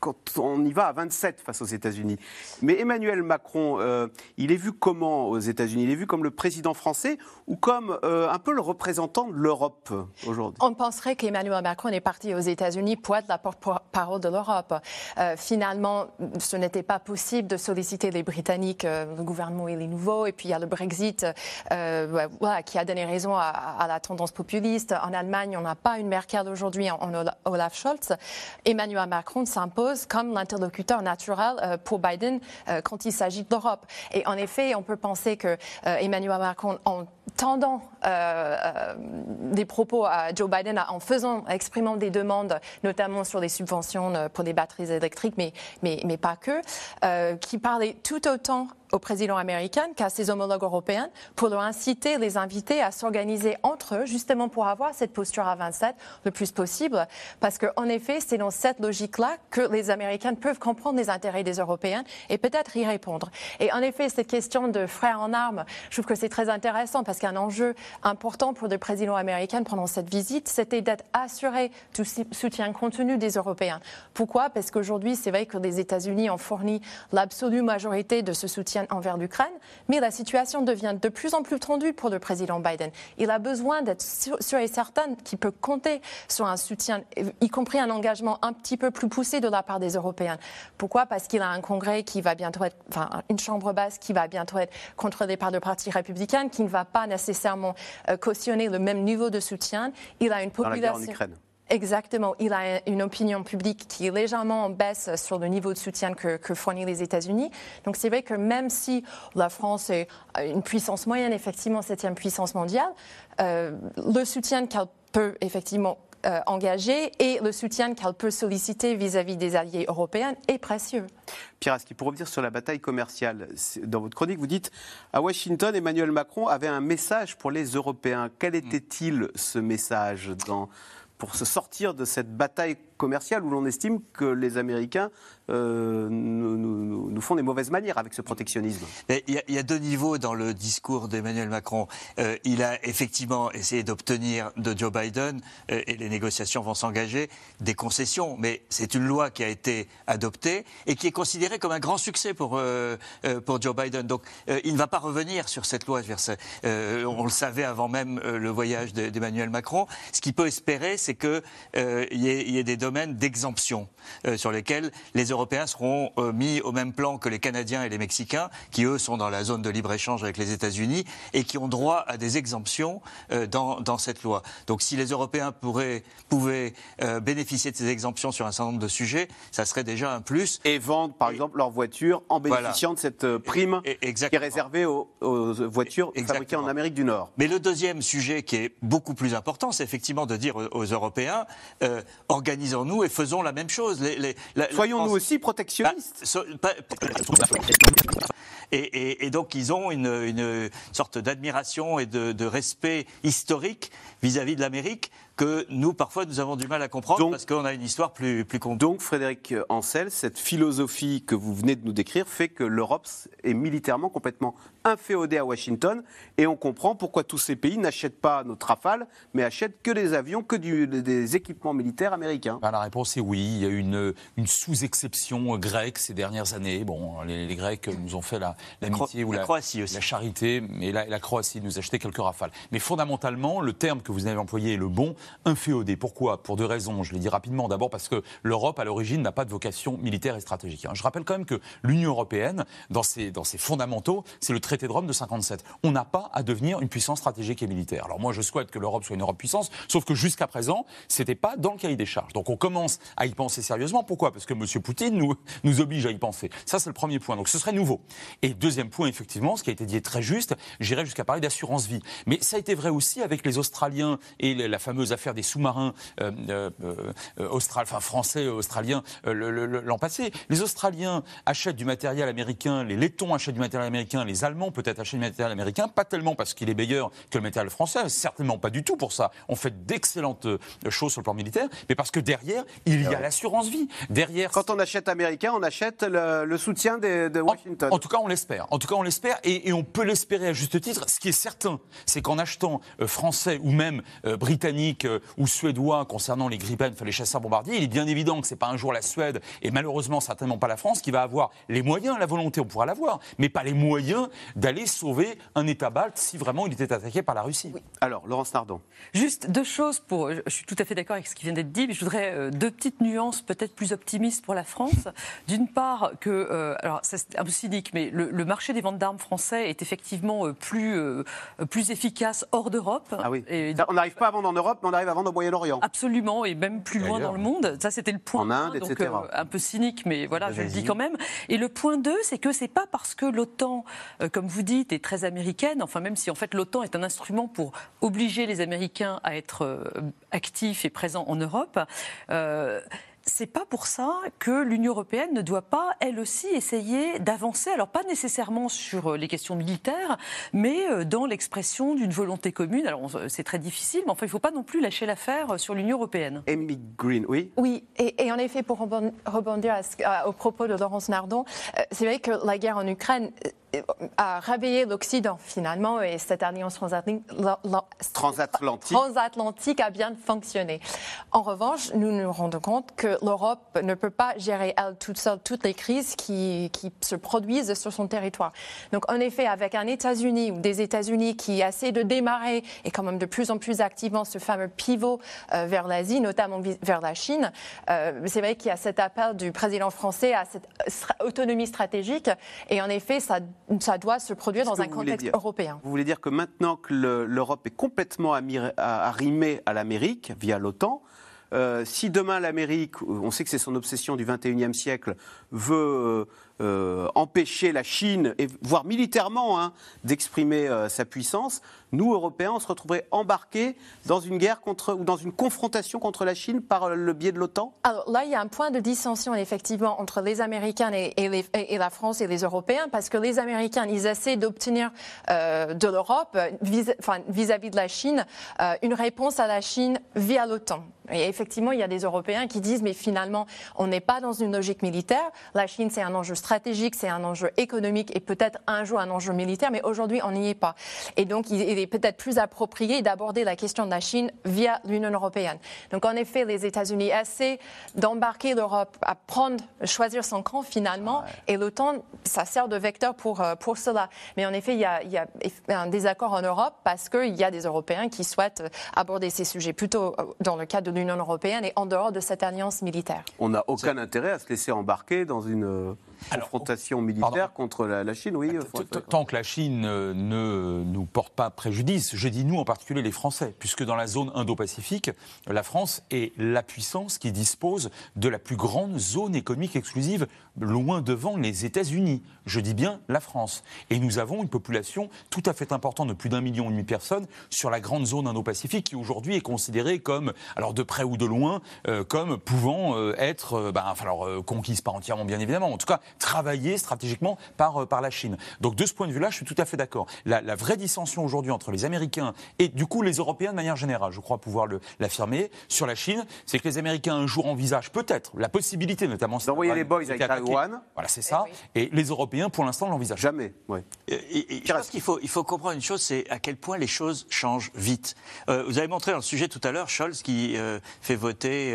quand on y va à 27 face aux États-Unis. Mais Emmanuel Macron, euh, il est vu comment aux États-Unis? Il est vu comme le président français ou comme euh, un peu le représentant de l'Europe aujourd'hui? On penserait qu'Emmanuel Macron est parti aux États-Unis pour être la porte-parole de l'Europe. Euh, finalement, ce n'était pas possible de solliciter les Britanniques. le gouvernement est les nouveaux. Et puis il y a le Brexit qui a donné raison à, la tendance populiste. En Allemagne, on n'a pas une Merkel aujourd'hui en, en Olaf Scholz. Emmanuel Macron s'impose comme l'interlocuteur naturel pour Biden quand il s'agit d'Europe. Et en effet, on peut penser que Emmanuel Macron, en tendant des propos à Joe Biden, en faisant, exprimant des demandes, notamment sur des subventions pour des batteries électriques, mais, mais, mais pas que, qui parlait tout autant au président américain qu'à ses homologues européens pour leur inciter, les inviter à s'organiser entre eux, justement pour avoir cette posture à 27 le plus possible. Parce qu'en effet, c'est dans cette logique-là que les Américains peuvent comprendre les intérêts des Européens et peut-être y répondre. Et en effet, cette question de frères en armes, je trouve que c'est très intéressant parce qu'un enjeu important pour le président américain pendant cette visite, c'était d'être assuré du soutien contenu des Européens. Pourquoi? Parce qu'aujourd'hui, c'est vrai que les États-Unis ont fourni l'absolue majorité de ce soutien envers l'Ukraine, mais la situation devient de plus en plus tendue pour le président Biden. Il a besoin d'être sûr, et certain qu'il peut compter sur un soutien, y compris un engagement un petit peu plus poussé de la part des Européens. Pourquoi? Parce qu'il a un Congrès qui va bientôt être, enfin, une chambre basse qui va bientôt être contrôlée par le Parti républicain, qui ne va pas nécessairement euh, cautionner le même niveau de soutien. Il a une population. Exactement. Il a une opinion publique qui est légèrement en baisse sur le niveau de soutien que, que fournissent les États-Unis. Donc c'est vrai que même si la France est une puissance moyenne, effectivement septième puissance mondiale, euh, le soutien qu'elle peut effectivement euh, engager et le soutien qu'elle peut solliciter vis-à-vis des alliés européens est précieux. Pierre Aski, pour revenir sur la bataille commerciale, dans votre chronique, vous dites à Washington, Emmanuel Macron avait un message pour les Européens. Quel était-il ce message dans pour se sortir de cette bataille commerciale où l'on estime que les Américains euh, nous, font des mauvaises manières avec ce protectionnisme. Il y, a deux niveaux dans le discours d'Emmanuel Macron. Euh, il a effectivement essayé d'obtenir de Joe Biden, euh, et les négociations vont s'engager, des concessions. Mais c'est une loi qui a été adoptée et qui est considérée comme un grand succès pour, pour Joe Biden. Donc il ne va pas revenir sur cette loi. on le savait avant même le voyage d'Emmanuel Macron. Ce qu'il peut espérer, c'est qu'il y, y, ait des domaines d'exemption sur lesquels les Européens seront euh, mis au même plan que les Canadiens et les Mexicains, qui eux sont dans la zone de libre-échange avec les États-Unis et qui ont droit à des exemptions euh, dans, dans, cette loi. Donc si les Européens pourraient, pouvaient euh, bénéficier de ces exemptions sur un certain nombre de sujets, ça serait déjà un plus. Et vendre par exemple leur voiture en bénéficiant de cette prime qui est réservée aux, voitures fabriquées en Amérique du Nord. Mais le deuxième sujet qui est beaucoup plus important, c'est effectivement de dire aux, Européens, organisons-nous et faisons la même chose. Les, Soyons nous aussi protectionniste. Bah, et, donc ils ont une, sorte d'admiration et de, respect historique vis-à-vis de l'Amérique que nous, parfois, nous avons du mal à comprendre parce qu'on a une histoire plus, plus Donc, Frédéric Ancel, cette philosophie que vous venez de nous décrire fait que l'Europe est militairement complètement inféodée à Washington et on comprend pourquoi tous ces pays n'achètent pas nos Rafales, mais achètent que des avions, que des équipements militaires américains. Ben, la réponse est oui. Il y a une, une sous-exception grecque ces dernières années. Bon, les, Grecs nous ont fait l'amitié la, ou la, Croatie aussi. la charité, mais la, la Croatie nous achetait quelques Rafales. Mais fondamentalement, le terme que vous avez employé est le bon inféodé. Pourquoi? Pour deux raisons. Je l'ai dit rapidement. D'abord parce que l'Europe, à l'origine, n'a pas de vocation militaire et stratégique. Je rappelle quand même que l'Union européenne, dans ses, fondamentaux, c'est le traité de Rome de 57. On n'a pas à devenir une puissance stratégique et militaire. Alors moi, je souhaite que l'Europe soit une Europe puissance, sauf que jusqu'à présent, c'était pas dans le cahier des charges. Donc on commence à y penser sérieusement. Pourquoi? Parce que M. Poutine nous, oblige à y penser. Ça, c'est le premier point. Donc ce serait nouveau. Et deuxième point, effectivement, ce qui a été dit est très juste. J'irais jusqu'à parler d'assurance vie. Mais ça a été vrai aussi avec les Australiens et la fameuse affaire des sous-marins euh, euh, euh enfin, français, australiens l'an passé. Les Australiens achètent du matériel américain, les Lettons achètent du matériel américain, les Allemands peut-être achètent du matériel américain, pas tellement parce qu'il est meilleur que le matériel français, certainement pas du tout pour ça. On fait d'excellentes choses sur le plan militaire, mais parce que derrière, il y a l'assurance vie. Derrière, quand on achète américain, on achète le, soutien de, Washington. En, tout cas, on l'espère. En tout cas, on l'espère et, et, on peut l'espérer à juste titre. Ce qui est certain, c'est qu'en achetant français ou même britannique ou suédois concernant les Gripen, enfin les chasseurs bombardiers, il est bien évident que c'est pas un jour la Suède et malheureusement certainement pas la France qui va avoir les moyens, la volonté, on pourra l'avoir, mais pas les moyens d'aller sauver un État balte si vraiment il était attaqué par la Russie. Alors, Laurence Nardon. Juste deux choses pour. Je suis tout à fait d'accord avec ce qui vient d'être dit, mais je voudrais euh, deux petites nuances peut-être plus optimistes pour la France. D'une part, que. Euh, alors, c'est un peu cynique, mais le, marché des ventes d'armes français est effectivement euh, plus, plus efficace hors d'Europe. Ah oui. on n'arrive pas à vendre en Europe, mais qu'on arrive à vendre au Moyen-Orient. Absolument, et même plus loin dans le monde. Ça, c'était le point en Inde, donc, etc. un peu cynique, mais voilà, je le dis quand même. Et le point 2, c'est que c'est pas parce que l'OTAN, comme vous dites, est très américaine, enfin même si en fait l'OTAN est un instrument pour obliger les Américains à être actifs et présents en Europe, euh, c'est pas pour ça que l'Union européenne ne doit pas, elle aussi, essayer d'avancer, alors pas nécessairement sur euh, les questions militaires, mais euh, dans l'expression d'une volonté commune. Alors c'est très difficile, mais enfin il ne faut pas non plus lâcher l'affaire sur l'Union européenne. Amy Green, oui. Oui, et, en effet, pour rebondir au propos de Laurence Nardon, c'est vrai que la guerre en Ukraine a réveillé l'Occident finalement et cette alliance transatlantique, transatlantique. a bien fonctionné. En revanche, nous nous rendons compte que l'Europe ne peut pas gérer elle toute seule toutes les crises qui, qui se produisent sur son territoire. Donc en effet, avec un États-Unis ou des États-Unis qui essaient de démarrer et quand même de plus en plus activement ce fameux pivot euh, vers l'Asie, notamment vers la Chine, euh, c'est vrai qu'il y a cet appel du président français à cette autonomie stratégique et en effet, ça ça doit se produire dans un contexte européen. Vous voulez dire que maintenant que l'Europe est complètement arrimée à l'Amérique via l'OTAN, euh, si demain l'Amérique, on sait que c'est son obsession du 21e siècle, veut euh, empêcher la Chine, voire militairement, hein, d'exprimer euh, sa puissance, nous, Européens, on se retrouverait embarqués dans une guerre contre, ou dans une confrontation contre la Chine par le biais de l'OTAN Alors là, il y a un point de dissension, effectivement, entre les Américains et, et, la France et les Européens, parce que les Américains, ils essaient d'obtenir euh, de l'Europe, vis-à-vis de la Chine, une réponse à la Chine via l'OTAN. Et effectivement, il y a des Européens qui disent, mais finalement, on n'est pas dans une logique militaire. La Chine, c'est un enjeu stratégique stratégique, c'est un enjeu économique et peut-être un jour un enjeu militaire, mais aujourd'hui on n'y est pas. Et donc il est peut-être plus approprié d'aborder la question de la Chine via l'Union européenne. Donc en effet, les États-Unis essaient d'embarquer l'Europe à prendre, choisir son camp finalement, et l'OTAN, ça sert de vecteur pour, euh, pour cela. Mais en effet, il y, a, il y a un désaccord en Europe parce qu'il y a des Européens qui souhaitent aborder ces sujets plutôt euh, dans le cadre de l'Union européenne et en dehors de cette alliance militaire. On n'a aucun intérêt à se laisser embarquer dans une euh, confrontation militaire contre la, Chine, oui. Tant que la Chine euh, ne nous porte pas préjudice, je dis nous en particulier les Français, puisque dans la zone Indo-Pacifique, la France est la puissance qui dispose de la plus grande zone économique exclusive, loin devant les États-Unis. Je dis bien la France. Et nous avons une population tout à fait importante de plus d'un million et demi de personnes sur la grande zone Indo-Pacifique qui aujourd'hui est considérée comme, alors de près ou de loin, euh, comme pouvant euh, être, ben, enfin, alors, conquise pas entièrement bien évidemment, en tout cas travaillé stratégiquement par, euh, par la Chine. Donc de ce point de vue-là, je suis tout à fait d'accord. La, vraie dissension aujourd'hui entre les Américains et du coup les Européens de manière générale, je crois pouvoir l'affirmer, sur la Chine, c'est que les Américains un jour envisagent peut-être la possibilité, notamment d'envoyer les boys avec Taïwan. Voilà, c'est ça. Eh et, les Européens, pour l'instant, l'envisagent jamais. Et, je pense qu'il faut, il faut comprendre une chose, c'est à quel point les choses changent vite. Euh, vous avez montré dans le sujet tout à l'heure Scholz qui euh, fait voter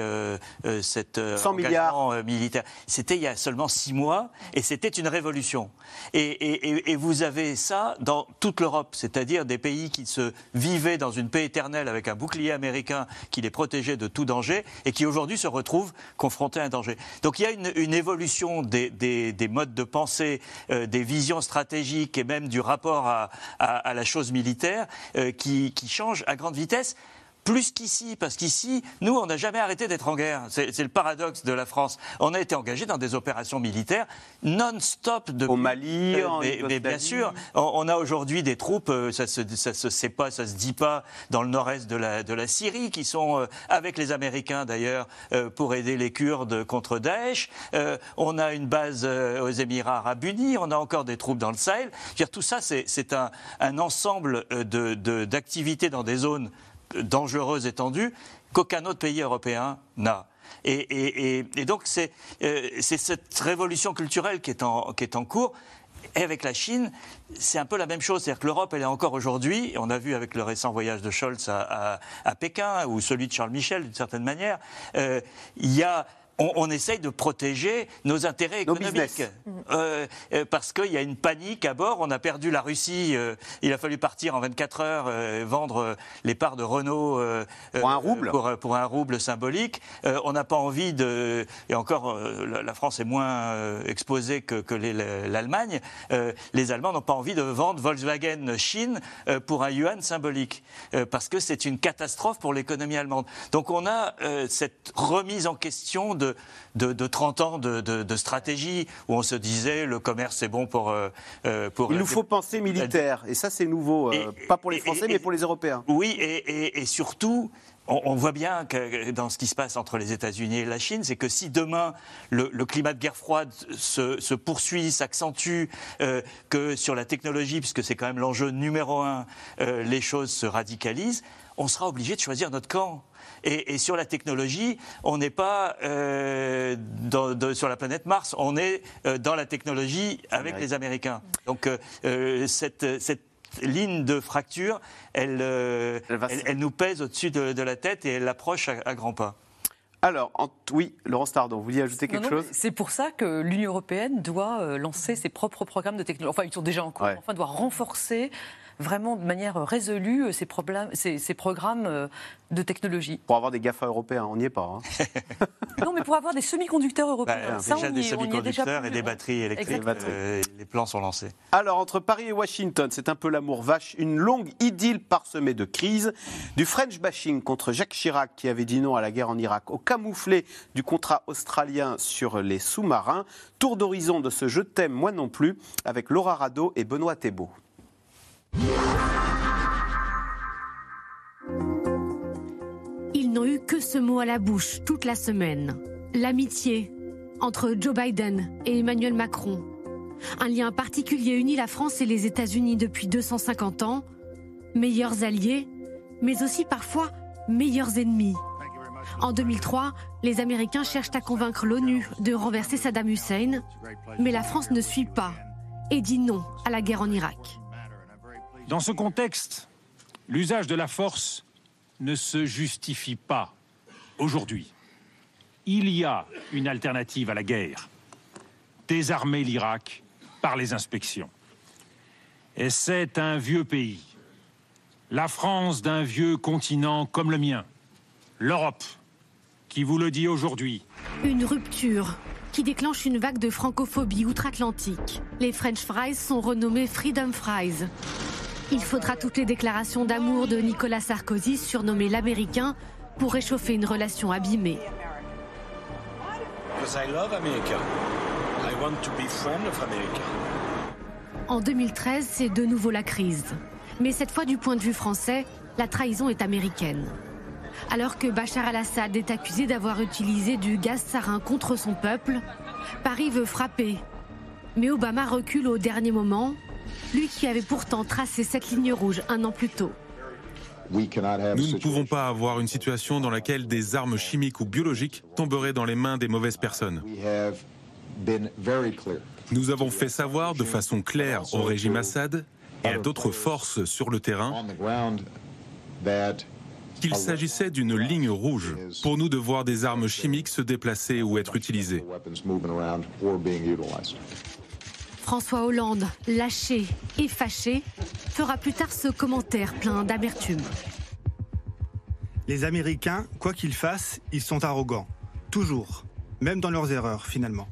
cette 100 milliards militaire. C'était il y a seulement six mois et c'était une révolution. Et, vous avez ça dans toute l'Europe, c'est-à-dire des pays qui se vivaient dans une paix éternelle avec un bouclier américain qui les protégeait de tout danger et qui aujourd'hui se retrouvent confrontés à un danger. Donc il y a une, évolution des, modes de pensée, euh, des visions stratégiques et même du rapport à, la chose militaire euh, qui, qui change à grande vitesse plus qu'ici, parce qu'ici, nous, on n'a jamais arrêté d'être en guerre. C'est le paradoxe de la France. On a été engagé dans des opérations militaires non-stop de au Mali, mais, bien sûr, on, a aujourd'hui des troupes, euh, ça se, ça se sait pas, ça se dit pas, dans le nord-est de la, de la Syrie, qui sont euh, avec les Américains d'ailleurs euh, pour aider les Kurdes contre Daesh. on a une base aux Émirats Arabes Unis, on a encore des troupes dans le Sahel. Dire, tout ça, c'est un, un ensemble d'activités de, dans des zones dangereuse étendue qu'aucun autre pays européen n'a. Et, donc euh, c'est cette révolution culturelle qui est en, qui est en cours. Et avec la Chine, c'est un peu la même chose. C'est-à-dire que l'Europe, elle est encore aujourd'hui, on a vu avec le récent voyage de Scholz à, Pékin, ou celui de Charles Michel d'une certaine manière, euh, il y a on, essaye de protéger nos intérêts économiques. Euh, euh, parce qu'il y a une panique à bord. On a perdu la Russie. Euh, il a fallu partir en 24 heures, vendre les parts de Renault pour un rouble, pour, un rouble symbolique. on n'a pas envie de. Et encore, la France est moins exposée que, que l'Allemagne. les Allemands n'ont pas envie de vendre Volkswagen Chine pour un yuan symbolique, parce que c'est une catastrophe pour l'économie allemande. Donc on a cette remise en question de de, 30 ans de, stratégie où on se disait le commerce c'est bon pour, euh, euh, pour. Il nous faut penser militaire et ça c'est nouveau, euh, pas pour les Français mais pour les Européens. Oui et, surtout. On, voit bien que dans ce qui se passe entre les États-Unis et la Chine, c'est que si demain le, climat de guerre froide se, poursuit, s'accentue, que sur la technologie, puisque c'est quand même l'enjeu numéro un, les choses se radicalisent, on sera obligé de choisir notre camp. Et, sur la technologie, on n'est pas euh, sur la planète Mars, on est euh, dans la technologie avec les Américains. Donc euh, cette, ligne de fracture, elle, elle, nous pèse au-dessus de, la tête et elle approche à, grands pas. Alors, oui, Laurent Stardon, vous vouliez ajouter quelque chose? C'est pour ça que l'Union européenne doit lancer ses propres programmes de technologie. Enfin, ils sont déjà en cours. Enfin, doit renforcer vraiment de manière résolue ces, problèmes, ces, ces programmes euh, de technologie. Pour avoir des GAFA européens, on n'y est pas. Hein. <laughs> non, mais pour avoir des semi-conducteurs européens. Bah, ça, déjà des semi-conducteurs et des batteries électriques. Euh, les plans sont lancés. Alors, entre Paris et Washington, c'est un peu l'amour vache, une longue idylle parsemée de crises, du French bashing contre Jacques Chirac qui avait dit non à la guerre en Irak, au camouflé du contrat australien sur les sous-marins, tour d'horizon de ce Je t'aime, moi non plus, avec Laura Rado et Benoît Thébault. Ils n'ont eu que ce mot à la bouche toute la semaine. L'amitié entre Joe Biden et Emmanuel Macron. Un lien particulier unit la France et les États-Unis depuis 250 ans. Meilleurs alliés, mais aussi parfois meilleurs ennemis. En 2003, les Américains cherchent à convaincre l'ONU de renverser Saddam Hussein, mais la France ne suit pas et dit non à la guerre en Irak. Dans ce contexte, l'usage de la force ne se justifie pas aujourd'hui. Il y a une alternative à la guerre. Désarmer l'Irak par les inspections. Et c'est un vieux pays. La France d'un vieux continent comme le mien. L'Europe, qui vous le dit aujourd'hui. Une rupture qui déclenche une vague de francophobie outre-Atlantique. Les French fries sont renommés Freedom Fries. Il faudra toutes les déclarations d'amour de Nicolas Sarkozy, surnommé l'Américain, pour réchauffer une relation abîmée. En 2013, c'est de nouveau la crise. Mais cette fois, du point de vue français, la trahison est américaine. Alors que Bachar al-Assad est accusé d'avoir utilisé du gaz sarin contre son peuple, Paris veut frapper. Mais Obama recule au dernier moment lui qui avait pourtant tracé cette ligne rouge un an plus tôt. Nous ne pouvons pas avoir une situation dans laquelle des armes chimiques ou biologiques tomberaient dans les mains des mauvaises personnes. Nous avons fait savoir de façon claire au régime Assad et à d'autres forces sur le terrain qu'il s'agissait d'une ligne rouge pour nous de voir des armes chimiques se déplacer ou être utilisées. François Hollande, lâché et fâché, fera plus tard ce commentaire plein d'amertume. Les Américains, quoi qu'ils fassent, ils sont arrogants. Toujours. Même dans leurs erreurs, finalement.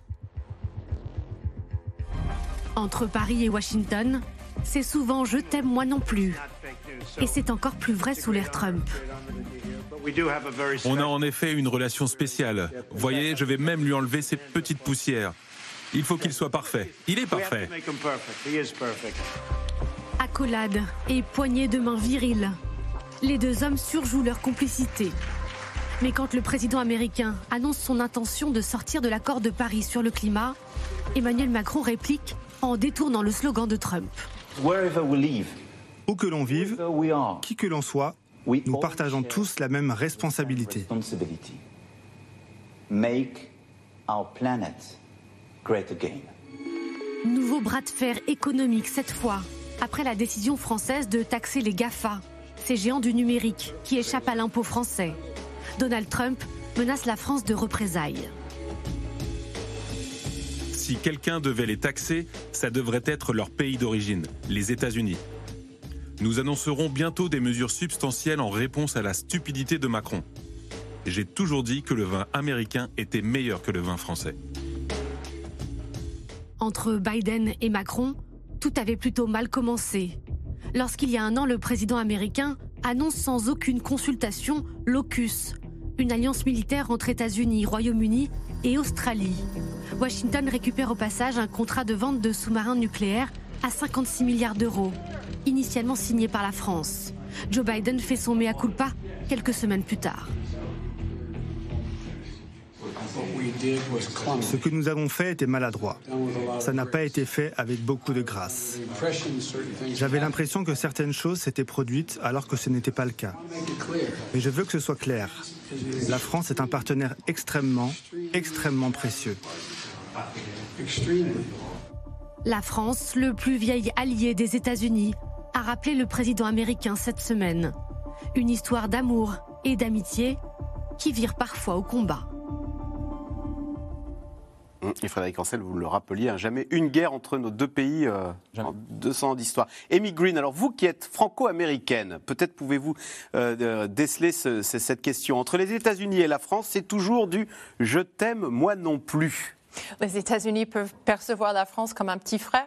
Entre Paris et Washington, c'est souvent je t'aime moi non plus. Et c'est encore plus vrai sous l'ère Trump. On a en effet une relation spéciale. Voyez, je vais même lui enlever ses petites poussières. Il faut qu'il soit parfait. Il est parfait. Accolade et poignée de main virile. Les deux hommes surjouent leur complicité. Mais quand le président américain annonce son intention de sortir de l'accord de Paris sur le climat, Emmanuel Macron réplique en détournant le slogan de Trump. Où que l'on vive, qui que l'on soit, nous partageons tous la même responsabilité. Make our planet Nouveau bras de fer économique cette fois, après la décision française de taxer les GAFA, ces géants du numérique qui échappent à l'impôt français. Donald Trump menace la France de représailles. Si quelqu'un devait les taxer, ça devrait être leur pays d'origine, les États-Unis. Nous annoncerons bientôt des mesures substantielles en réponse à la stupidité de Macron. J'ai toujours dit que le vin américain était meilleur que le vin français. Entre Biden et Macron, tout avait plutôt mal commencé. Lorsqu'il y a un an, le président américain annonce sans aucune consultation l'AUKUS, une alliance militaire entre États-Unis, Royaume-Uni et Australie. Washington récupère au passage un contrat de vente de sous-marins nucléaires à 56 milliards d'euros, initialement signé par la France. Joe Biden fait son mea culpa quelques semaines plus tard. Ce que nous avons fait était maladroit. Ça n'a pas été fait avec beaucoup de grâce. J'avais l'impression que certaines choses s'étaient produites alors que ce n'était pas le cas. Mais je veux que ce soit clair. La France est un partenaire extrêmement, extrêmement précieux. La France, le plus vieil allié des États-Unis, a rappelé le président américain cette semaine. Une histoire d'amour et d'amitié qui vire parfois au combat. Et Frédéric Ancel, vous le rappeliez, hein, jamais une guerre entre nos deux pays euh, en 200 ans d'histoire. Amy Green, alors vous qui êtes franco-américaine, peut-être pouvez-vous euh, déceler cette question. Entre les États-Unis et la France, c'est toujours du je t'aime, moi non plus. Les États-Unis peuvent percevoir la France comme un petit frère.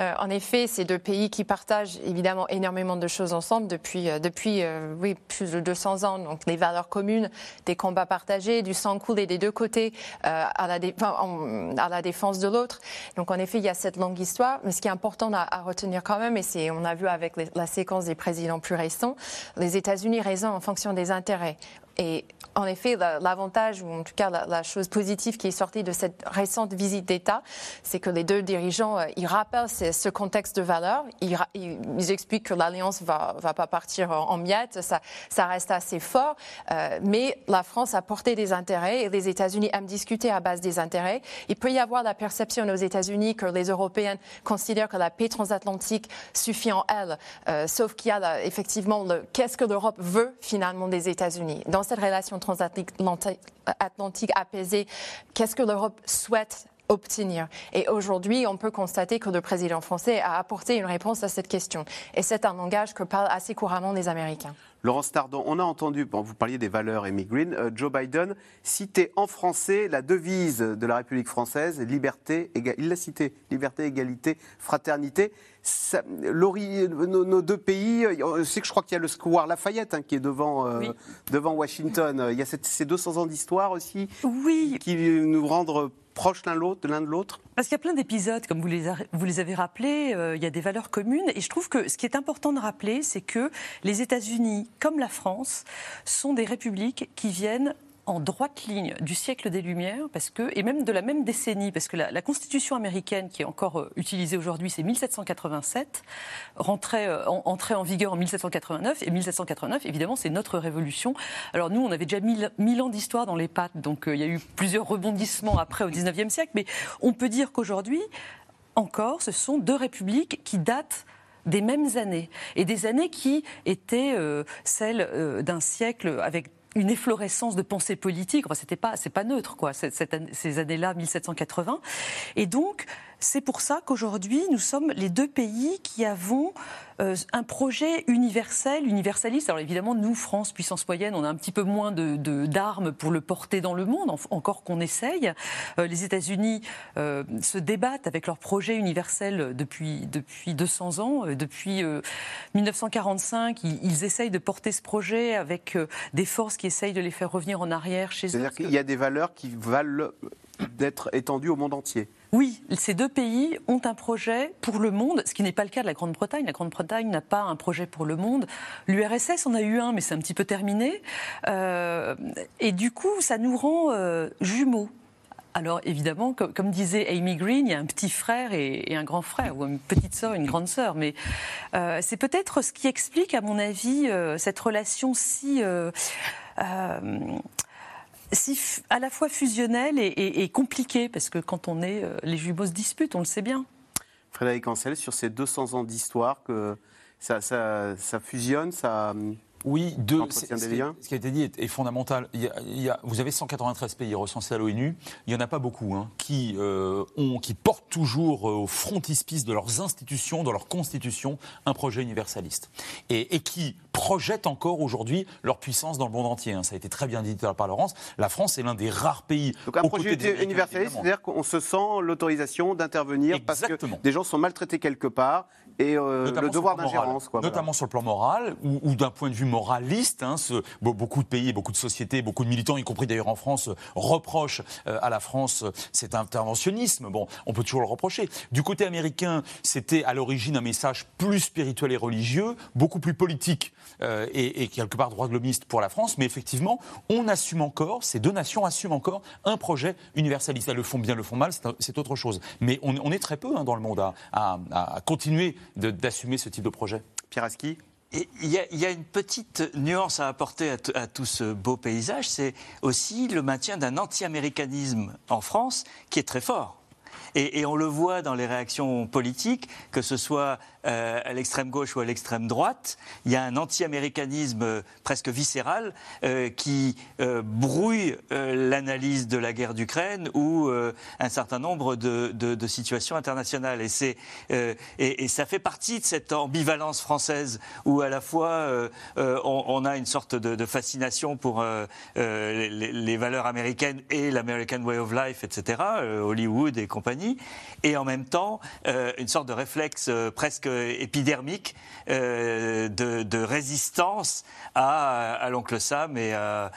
Euh, en effet, c'est deux pays qui partagent évidemment énormément de choses ensemble depuis, euh, depuis euh, oui, plus de 200 ans. Donc, les valeurs communes, des combats partagés, du sang coulé des deux côtés à, la à, la défense de l'autre. Donc, en effet, il y a cette longue histoire. Mais ce qui est important à, retenir quand même, et c'est, on a vu avec la séquence des présidents plus récents, les États-Unis raisonnent en fonction des intérêts. Et en effet, l'avantage, ou en tout cas la, chose positive qui est sortie de cette récente visite d'État, c'est que les deux dirigeants, euh, ils rappellent ce contexte de valeur. Ils, expliquent que l'alliance va, va pas partir en, miettes, ça, ça reste assez fort. Euh, mais la France a porté des intérêts et les États-Unis aiment discuter à base des intérêts. Il peut y avoir la perception aux États-Unis que les Européens considèrent que la paix transatlantique suffit en elle, euh, sauf qu'il y a effectivement le qu'est-ce que l'Europe veut finalement des États-Unis. Dans cette relation transatlantique apaisée, qu'est-ce que l'Europe souhaite obtenir? Et aujourd'hui, on peut constater que le président français a apporté une réponse à cette question. Et c'est un langage que parlent assez couramment les Américains. Laurence Tardon, on a entendu, vous parliez des valeurs, Amy Green, euh, Joe Biden citait en français la devise de la République française, liberté, il l'a cité, liberté, égalité, fraternité nos, deux pays, c'est que je crois qu'il y a le Square Lafayette hein, qui est devant, euh, devant Washington. Il y a ces 200 ans d'histoire aussi oui. qui nous rendent proches l'un de l'autre Parce qu'il y a plein d'épisodes, comme vous les, vous les avez rappelés, euh, il y a des valeurs communes. Et je trouve que ce qui est important de rappeler, c'est que les États-Unis, comme la France, sont des républiques qui viennent en droite ligne du siècle des Lumières, parce que, et même de la même décennie, parce que la, Constitution américaine qui est encore euh, utilisée aujourd'hui, c'est 1787, rentrait, euh, entrait en vigueur en 1789, et 1789, évidemment, c'est notre révolution. Alors nous, on avait déjà mille, ans d'histoire dans les pattes, donc euh, il y a eu plusieurs rebondissements après au 19e siècle, mais on peut dire qu'aujourd'hui, encore, ce sont deux républiques qui datent des mêmes années et des années qui étaient celles d'un siècle avec une efflorescence de pensée politique. Enfin, c'était pas, c'est pas neutre, quoi, ces années-là, 1780. Et donc, c'est pour ça qu'aujourd'hui, nous sommes les deux pays qui avons euh, un projet universel, universaliste. Alors évidemment, nous, France, puissance moyenne, on a un petit peu moins d'armes de, d'armes pour le porter dans le monde, encore qu'on essaye. Euh, les États-Unis euh, se débattent avec leur projet universel depuis, depuis 200 ans. Depuis 1945, ils, ils, essayent de porter ce projet avec des forces qui essayent de les faire revenir en arrière chez eux. C'est-à-dire qu'il y a des valeurs qui valent d'être étendues au monde entier oui, ces deux pays ont un projet pour le monde, ce qui n'est pas le cas de la Grande-Bretagne. La Grande-Bretagne n'a pas un projet pour le monde. L'URSS en a eu un, mais c'est un petit peu terminé. Euh, et du coup, ça nous rend euh, jumeaux. Alors évidemment, comme, disait Amy Green, il y a un petit frère et, un grand frère, ou une petite sœur, une grande sœur. Mais euh, c'est peut-être ce qui explique, à mon avis, cette relation si si à la fois fusionnel et, compliqué, parce que quand on est, euh, les jumeaux se disputent, on le sait bien. Frédéric Ancel, sur ces 200 ans d'histoire, que ça, fusionne, ça, Oui, deux. Ce, qui a été dit est, fondamental. Il y a, vous avez 193 pays recensés à l'ONU. Il n'y en a pas beaucoup hein, qui, euh, ont, qui portent toujours euh, au frontispice de leurs institutions, de leur constitution, un projet universaliste. Et, et qui projettent encore aujourd'hui leur puissance dans le monde entier. Hein. Ça a été très bien dit par Laurence. La France est l'un des rares pays. Donc un projet universaliste, c'est-à-dire qu'on se sent l'autorisation d'intervenir parce que des gens sont maltraités quelque part et euh, le devoir d'ingérence. Notamment sur le plan moral ou, d'un point de vue moraliste. Hein, ce, beaucoup de pays, beaucoup de sociétés, beaucoup de militants, y compris d'ailleurs en France, reprochent euh, à la France cet interventionnisme. Bon, on peut toujours le reprocher. Du côté américain, c'était à l'origine un message plus spirituel et religieux, beaucoup plus politique euh, et, et, quelque part droit globiste pour la France. Mais effectivement, on assume encore, ces deux nations assument encore un projet universaliste. Elles le font bien, le font mal, c'est autre chose. Mais on, on est très peu hein, dans le monde à, à, à continuer d'assumer ce type de projet. Pierre Aski? Il y, a, une petite nuance à apporter à, tout ce beau paysage, c'est aussi le maintien d'un anti-américanisme en France qui est très fort. Et, on le voit dans les réactions politiques, que ce soit euh, à l'extrême gauche ou à l'extrême droite. Il y a un anti-américanisme euh, presque viscéral euh, qui brouille l'analyse de la guerre d'Ukraine ou un certain nombre de, situations internationales. Et, c'est, et, ça fait partie de cette ambivalence française où à la fois on, a une sorte de, fascination pour les, les, valeurs américaines et l'American Way of Life, etc., Hollywood et compagnie, et en même temps une sorte de réflexe presque épidermique euh, de, résistance à, l'oncle Sam et à,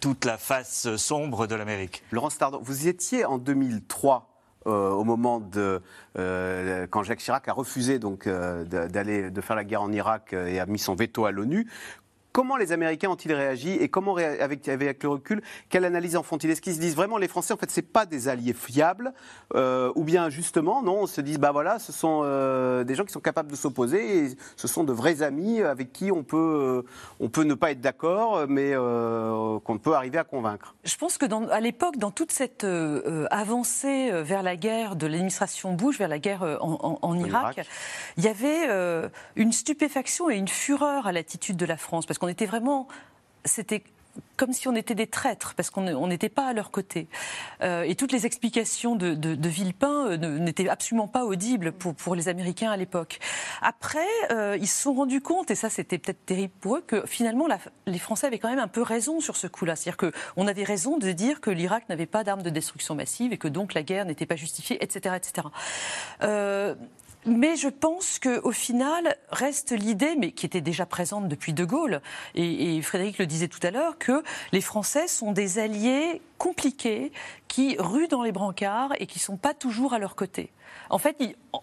toute la face sombre de l'Amérique. Laurent Stardon, vous étiez en 2003 euh, au moment de euh, quand Jacques Chirac a refusé donc d'aller de faire la guerre en Irak et a mis son veto à l'ONU. Comment les Américains ont-ils réagi et comment, avec, avec le recul, quelle analyse en font-ils? Est-ce qu'ils se disent vraiment les Français, en fait, c'est pas des alliés fiables euh, Ou bien justement, non, on se dit, bah voilà, ce sont euh, des gens qui sont capables de s'opposer et ce sont de vrais amis avec qui on peut, on peut ne pas être d'accord, mais euh, qu'on peut arriver à convaincre Je pense que dans, à l'époque, dans toute cette avancée vers la guerre de l'administration Bush, vers la guerre en, Irak, Irak, il y avait une stupéfaction et une fureur à l'attitude de la France. Parce on était vraiment. C'était comme si on était des traîtres, parce qu'on n'était pas à leur côté. Euh, et toutes les explications de, Villepin euh, n'étaient absolument pas audibles pour, les Américains à l'époque. Après, euh, ils se sont rendus compte, et ça c'était peut-être terrible pour eux, que finalement les Français avaient quand même un peu raison sur ce coup-là. C'est-à-dire qu'on avait raison de dire que l'Irak n'avait pas d'armes de destruction massive et que donc la guerre n'était pas justifiée, etc. etc. Mais je pense qu'au final, reste l'idée, mais qui était déjà présente depuis De Gaulle, et, Frédéric le disait tout à l'heure, que les Français sont des alliés compliqués qui ruent dans les brancards et qui ne sont pas toujours à leur côté. En fait,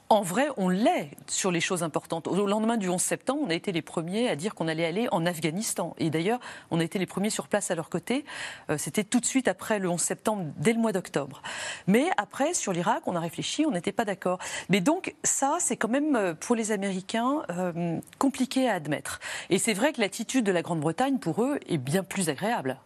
en vrai, on l'est sur les choses importantes. Au lendemain du 11 septembre, on a été les premiers à dire qu'on allait aller en Afghanistan. Et d'ailleurs, on a été les premiers sur place à leur côté. Euh, c'était tout de suite après le 11 septembre, dès le mois d'octobre. Mais après, sur l'Irak, on a réfléchi, on n'était pas d'accord. Mais donc, ça, c'est quand même, euh, pour les Américains, euh, compliqué à admettre. Et c'est vrai que l'attitude de la Grande-Bretagne, pour eux, est bien plus agréable.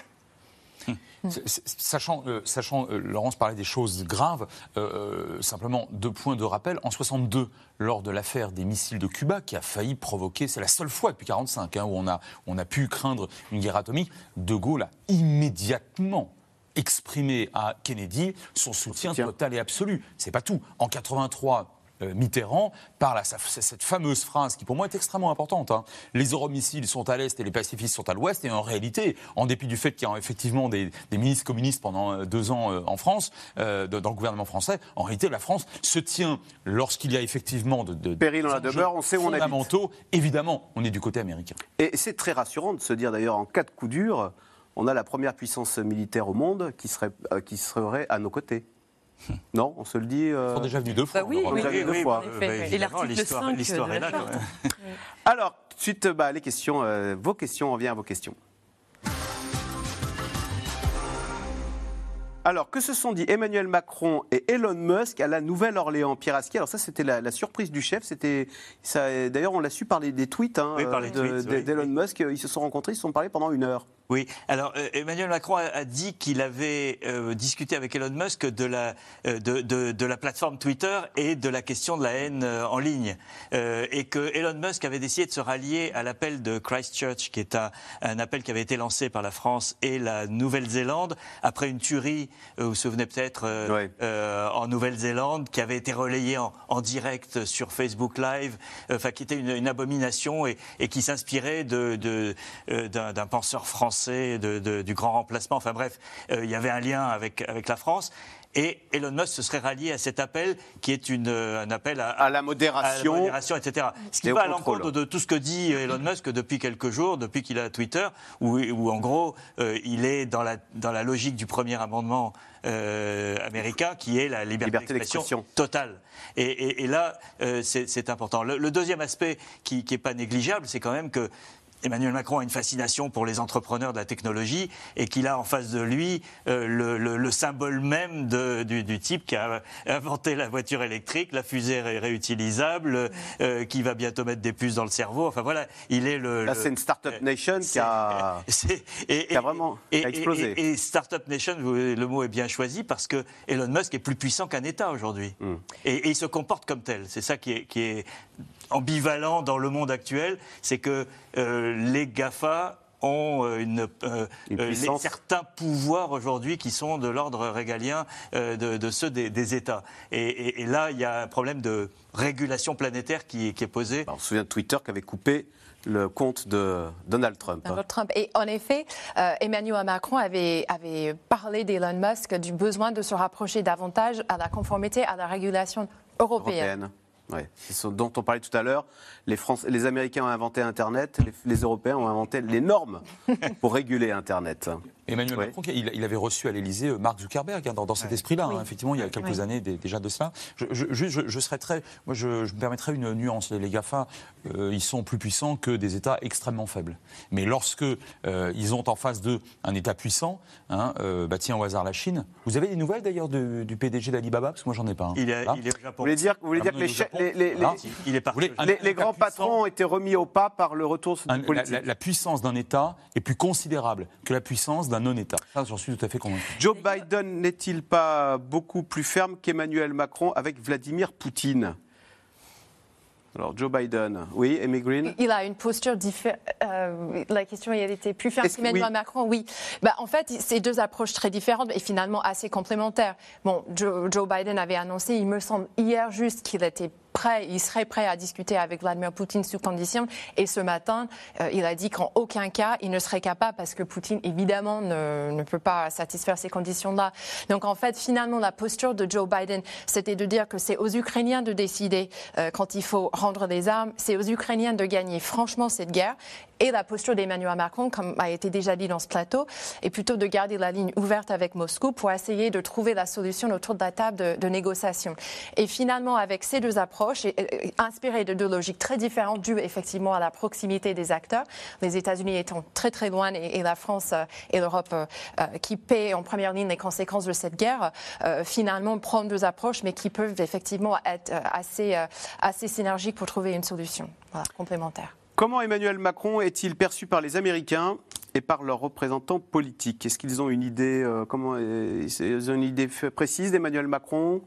Sachant, euh, sachant euh, Laurence parlait des choses graves, euh, simplement deux points de rappel. En 62, lors de l'affaire des missiles de Cuba, qui a failli provoquer, c'est la seule fois depuis 1945 hein, où on a, on a pu craindre une guerre atomique, De Gaulle a immédiatement exprimé à Kennedy son soutien, total et absolu. C'est pas tout. En 83, euh, Mitterrand parle à cette fameuse phrase qui pour moi est extrêmement importante. Hein. Les euromissiles sont à l'est et les pacifistes sont à l'ouest. Et en réalité, en dépit du fait qu'il y a effectivement des, ministres communistes pendant euh, deux ans euh, en France, dans le gouvernement français, en réalité la France se tient lorsqu'il y a effectivement de, de péril dans la demeure, on sait où on fondamentaux. Évidemment, on est du côté américain. Et c'est très rassurant de se dire d'ailleurs en cas de coup dur, on a la première puissance militaire au monde qui serait, qui serait à nos côtés. <laughs> Non, on se le dit. Euh... Ils sont déjà venus deux fois. Bah oui, oui, oui, deux fois. Et l'article 5 l'histoire est là. <laughs> Alors, tout de suite, bah, les questions, euh, vos questions, on vient à vos questions. Alors, que se sont dit Emmanuel Macron et Elon Musk à la Nouvelle-Orléans, Pierre Aski Alors ça, c'était la, surprise du chef. C'était D'ailleurs, on l'a su par des tweets, hein, d'Elon Musk. Ils se sont rencontrés, ils se sont parlé pendant une heure. Oui, alors euh, Emmanuel Macron a, dit qu'il avait euh, discuté avec Elon Musk de la, euh, de, de, la plateforme Twitter et de la question de la haine en ligne. et que Elon Musk avait décidé de se rallier à l'appel de Christchurch, qui est un, un, appel qui avait été lancé par la France et la Nouvelle-Zélande après une tuerie, vous vous souvenez peut-être, en Nouvelle-Zélande, qui avait été relayée en, en, direct sur Facebook Live, enfin qui était une, une abomination et, et qui s'inspirait d'un de, penseur français du grand remplacement. Enfin bref, euh, il y avait un lien avec, avec la France. Et Elon Musk se serait rallié à cet appel qui est une, un appel à, la modération, modération etc. Ce qui va à l'encontre de tout ce que dit Elon Musk depuis quelques jours, depuis qu'il a Twitter, où, où en gros euh, il est dans la, dans la logique du premier amendement euh, américain qui est la liberté, d'expression totale. Et, et, là, c'est important. Le, deuxième aspect qui n'est pas négligeable, c'est quand même que Emmanuel Macron a une fascination pour les entrepreneurs de la technologie et qu'il a en face de lui euh, le, symbole même du, type qui a inventé la voiture électrique, la fusée réutilisable, euh, qui va bientôt mettre des puces dans le cerveau. Enfin voilà, il est le. Là, c'est une Startup Nation qui a, <laughs> qui a vraiment explosé. Et, Startup Nation, le mot est bien choisi parce que Elon Musk est plus puissant qu'un État aujourd'hui. Hmm. Et, il se comporte comme tel. C'est ça qui est, qui est ambivalent dans le monde actuel, c'est que euh, les GAFA ont euh, une, euh, certains pouvoirs aujourd'hui qui sont de l'ordre régalien de, ceux des, États. Et, là, il y a un problème de régulation planétaire qui, est posé. on se souvient de Twitter qui avait coupé le compte de Donald Trump. Donald Trump. Et en effet, Emmanuel Macron avait, avait parlé d'Elon Musk du besoin de se rapprocher davantage à la conformité à la régulation européenne. Ouais, ce dont on parlait tout à l'heure. Les, les Américains ont inventé Internet, les Européens ont inventé les normes <laughs> pour réguler Internet. Emmanuel Macron, il, avait reçu à l'Élysée euh, Mark Zuckerberg hein, dans, cet esprit-là, hein, effectivement, il y a quelques années déjà de cela. Je, je, serais très, moi, je, me permettrais une nuance. Les Gafa, euh, ils sont plus puissants que des États extrêmement faibles. Mais lorsque euh, ils ont en face d'eux un État puissant, hein, bah tiens au hasard la Chine. Vous avez des nouvelles d'ailleurs du PDG d'Alibaba? Parce que moi j'en ai pas. Il, est, il est Vous voulez dire, vous voulez dire que les, les, il est les, grands patrons ont été remis au pas par le retour politique. La, la puissance d'un État est plus considérable que la puissance d'un non-État. Ça, j'en suis tout à fait convaincu. Joe Biden n'est-il pas beaucoup plus ferme qu'Emmanuel Macron avec Vladimir Poutine? Alors, Joe Biden, oui, Amy Green? Il a une posture différente. Euh, la question, elle était plus ferme qu'Emmanuel Macron, oui. Bah, en fait, c'est deux approches très différentes et finalement assez complémentaires. Bon, Joe Biden avait annoncé, il me semble, hier juste qu'il était il serait prêt à discuter avec Vladimir Poutine sous condition. Et ce matin, euh, il a dit qu'en aucun cas, il ne serait capable, parce que Poutine, évidemment, ne, peut pas satisfaire ces conditions-là. Donc, en fait, finalement, la posture de Joe Biden, c'était de dire que c'est aux Ukrainiens de décider euh, quand il faut rendre les armes, c'est aux Ukrainiens de gagner franchement cette guerre. Et la posture d'Emmanuel Macron, comme a été déjà dit dans ce plateau, est plutôt de garder la ligne ouverte avec Moscou pour essayer de trouver la solution autour de la table de, négociation. Et finalement, avec ces deux approches, inspiré de deux logiques très différentes, dues effectivement à la proximité des acteurs, les États-Unis étant très très loin et, la France euh, et l'Europe euh, euh, qui paient en première ligne les conséquences de cette guerre, finalement prendre deux approches, mais qui peuvent effectivement être assez, assez synergiques pour trouver une solution complémentaire. Comment Emmanuel Macron est-il perçu par les Américains et par leurs représentants politiques? Est-ce qu'ils ont une idée, comment, ils ont une idée précise d'Emmanuel Macron?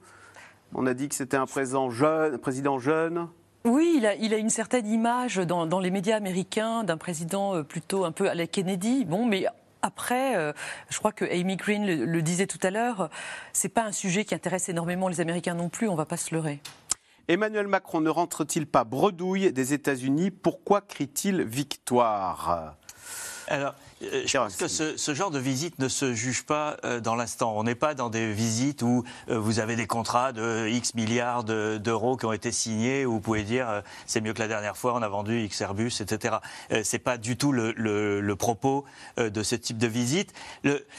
On a dit que c'était un président jeune, président jeune. Oui, il a, une certaine image dans, les médias américains d'un président euh, plutôt un peu à la Kennedy. Bon, mais après, euh, je crois que Amy Green le, disait tout à l'heure, c'est pas un sujet qui intéresse énormément les Américains non plus. On va pas se leurrer. Emmanuel Macron ne rentre-t-il pas bredouille des États-Unis? Pourquoi crie-t-il victoire? Alors, euh, je pense que ce, genre de visite ne se juge pas euh, dans l'instant. On n'est pas dans des visites où euh, vous avez des contrats de X milliards d'euros qui ont été signés, où vous pouvez dire c'est mieux que la dernière fois, on a vendu X Airbus, etc. c'est pas du tout le, propos de ce type de visite.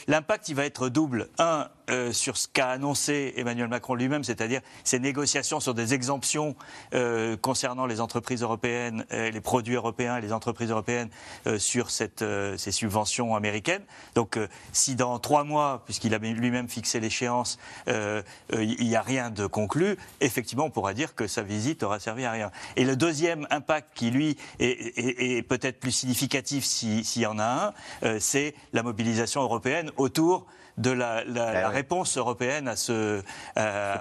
L'impact, il va être double. Un, sur ce qu'a annoncé Emmanuel Macron lui-même, c'est-à-dire ces négociations sur des exemptions concernant les entreprises européennes, les produits européens et les entreprises européennes sur cette, ces sujets subventions américaines. Donc si dans trois mois, puisqu'il a lui-même fixé l'échéance, il n'y a rien de conclu, effectivement, on pourra dire que sa visite aura servi à rien. Et le deuxième impact qui, lui, est, peut-être plus significatif s'il y en a un, c'est la mobilisation européenne autour de la, ben réponse européenne à ce,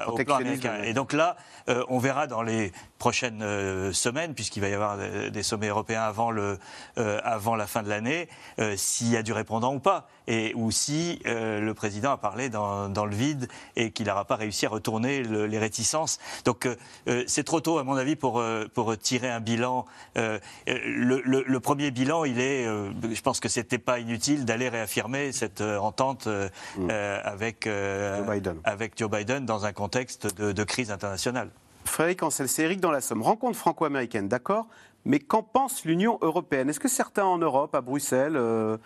au plan américain. Et donc là, on verra dans les prochaines euh, semaines, puisqu'il va y avoir des sommets européens avant, le, euh, avant la fin de l'année, euh, s'il y a du répondant ou pas, et ou si le président a parlé dans, dans le vide et qu'il n'aura pas réussi à retourner les réticences. Donc c'est trop tôt, à mon avis, pour, pour tirer un bilan. Le, le, premier bilan, il est, je pense que c'était pas inutile d'aller réaffirmer cette entente mmh. avec, Joe Biden. avec Joe Biden dans un contexte de, de crise internationale. Frédéric Ancel, c'est Eric dans la Somme. Rencontre franco-américaine, d'accord, mais qu'en pense l'Union européenne? Est-ce que certains en Europe, à Bruxelles, euh,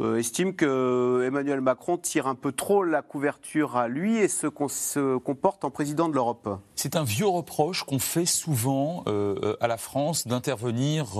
euh, estiment que Emmanuel Macron tire un peu trop la couverture à lui et se, se comporte en président de l'Europe? C'est un vieux reproche qu'on fait souvent euh, à la France d'intervenir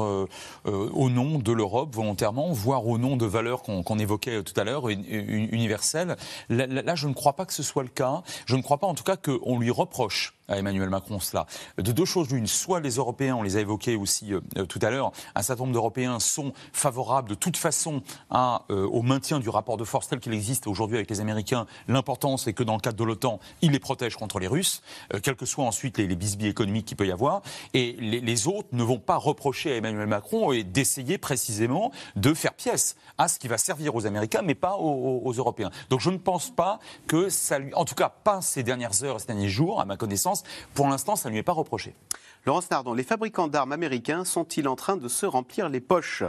au nom de l'Europe volontairement, voire au nom de valeurs qu'on évoquait tout à l'heure, universelles. là, je ne crois pas que ce soit le cas. Je ne crois pas en tout cas qu'on lui reproche à Emmanuel Macron cela. De deux choses l'une, soit les Européens, on les a évoqués aussi euh, euh, tout à l'heure, un certain nombre d'Européens sont favorables de toute façon euh, au maintien du rapport de force tel qu'il existe aujourd'hui avec les Américains. L'important, c'est que dans le cadre de l'OTAN, ils les protègent contre les Russes, quels que soient ensuite les, les bisbis économiques qu'il peut y avoir. Et les, autres ne vont pas reprocher à Emmanuel Macron d'essayer précisément de faire pièce à ce qui va servir aux Américains, mais pas aux Européens. Donc je ne pense pas que ça lui, en tout cas pas ces dernières heures, ces derniers jours, à ma connaissance, pour l'instant, ça ne lui est pas reproché. Laurence Nardon, les fabricants d'armes américains sont-ils en train de se remplir les poches?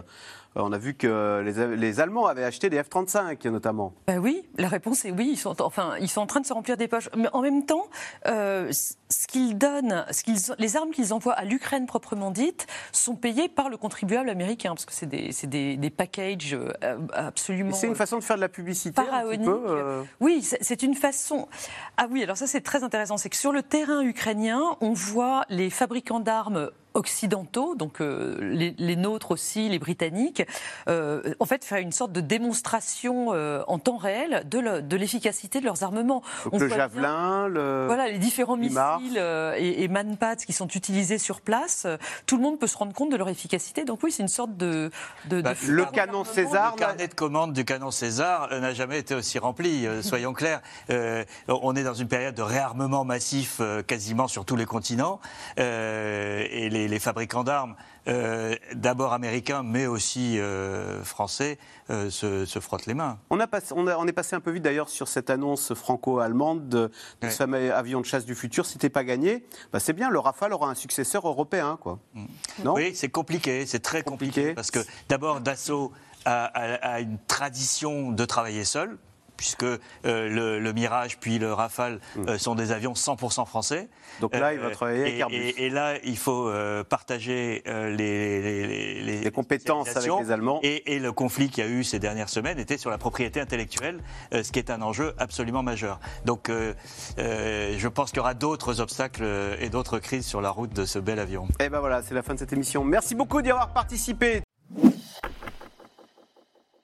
On a vu que les, Allemands avaient acheté des F-35 notamment. Ben oui, la réponse est oui. Ils sont, enfin, ils sont en train de se remplir des poches. Mais en même temps, euh, ce qu'ils donnent, ce les armes qu'ils envoient à l'Ukraine proprement dite, sont payées par le contribuable américain, parce que c'est des, des, des, packages euh, absolument. C'est une façon de faire de la publicité. Un peu, Oui, c'est une façon. Ah oui, alors ça c'est très intéressant. C'est que sur le terrain ukrainien, on voit les fabricants d'armes occidentaux, donc euh, les, nôtres aussi, les britanniques, euh, en fait faire une sorte de démonstration euh, en temps réel de l'efficacité de, leurs armements. On le javelin, le... voilà les différents missiles et, et manpads qui sont utilisés sur place. tout le monde peut se rendre compte de leur efficacité. Donc oui, c'est une sorte de, de, bah, le canon César. Le carnet de commande du canon César n'a jamais été aussi rempli. <laughs> soyons clairs, on est dans une période de réarmement massif quasiment sur tous les continents et les les, fabricants d'armes, euh, d'abord américains, mais aussi euh, français, euh, se, frottent les mains. On, a on, est passé un peu vite d'ailleurs sur cette annonce franco-allemande de, ce fameux avion de chasse du futur. Si n'était pas gagné, bah c'est bien, le Rafale aura un successeur européen. Quoi. Mm. Non? Oui, c'est compliqué, c'est très compliqué, parce que d'abord, Dassault a une tradition de travailler seul puisque euh, le, Mirage puis le Rafale mm. euh, sont des avions 100% français. Donc là, il va euh, travailler avec Airbus. Et, là, il faut partager les, les, compétences avec les Allemands. Et, le conflit qu'il y a eu ces dernières semaines était sur la propriété intellectuelle, ce qui est un enjeu absolument majeur. Donc, je pense qu'il y aura d'autres obstacles et d'autres crises sur la route de ce bel avion. Et eh ben voilà, c'est la fin de cette émission. Merci beaucoup d'y avoir participé.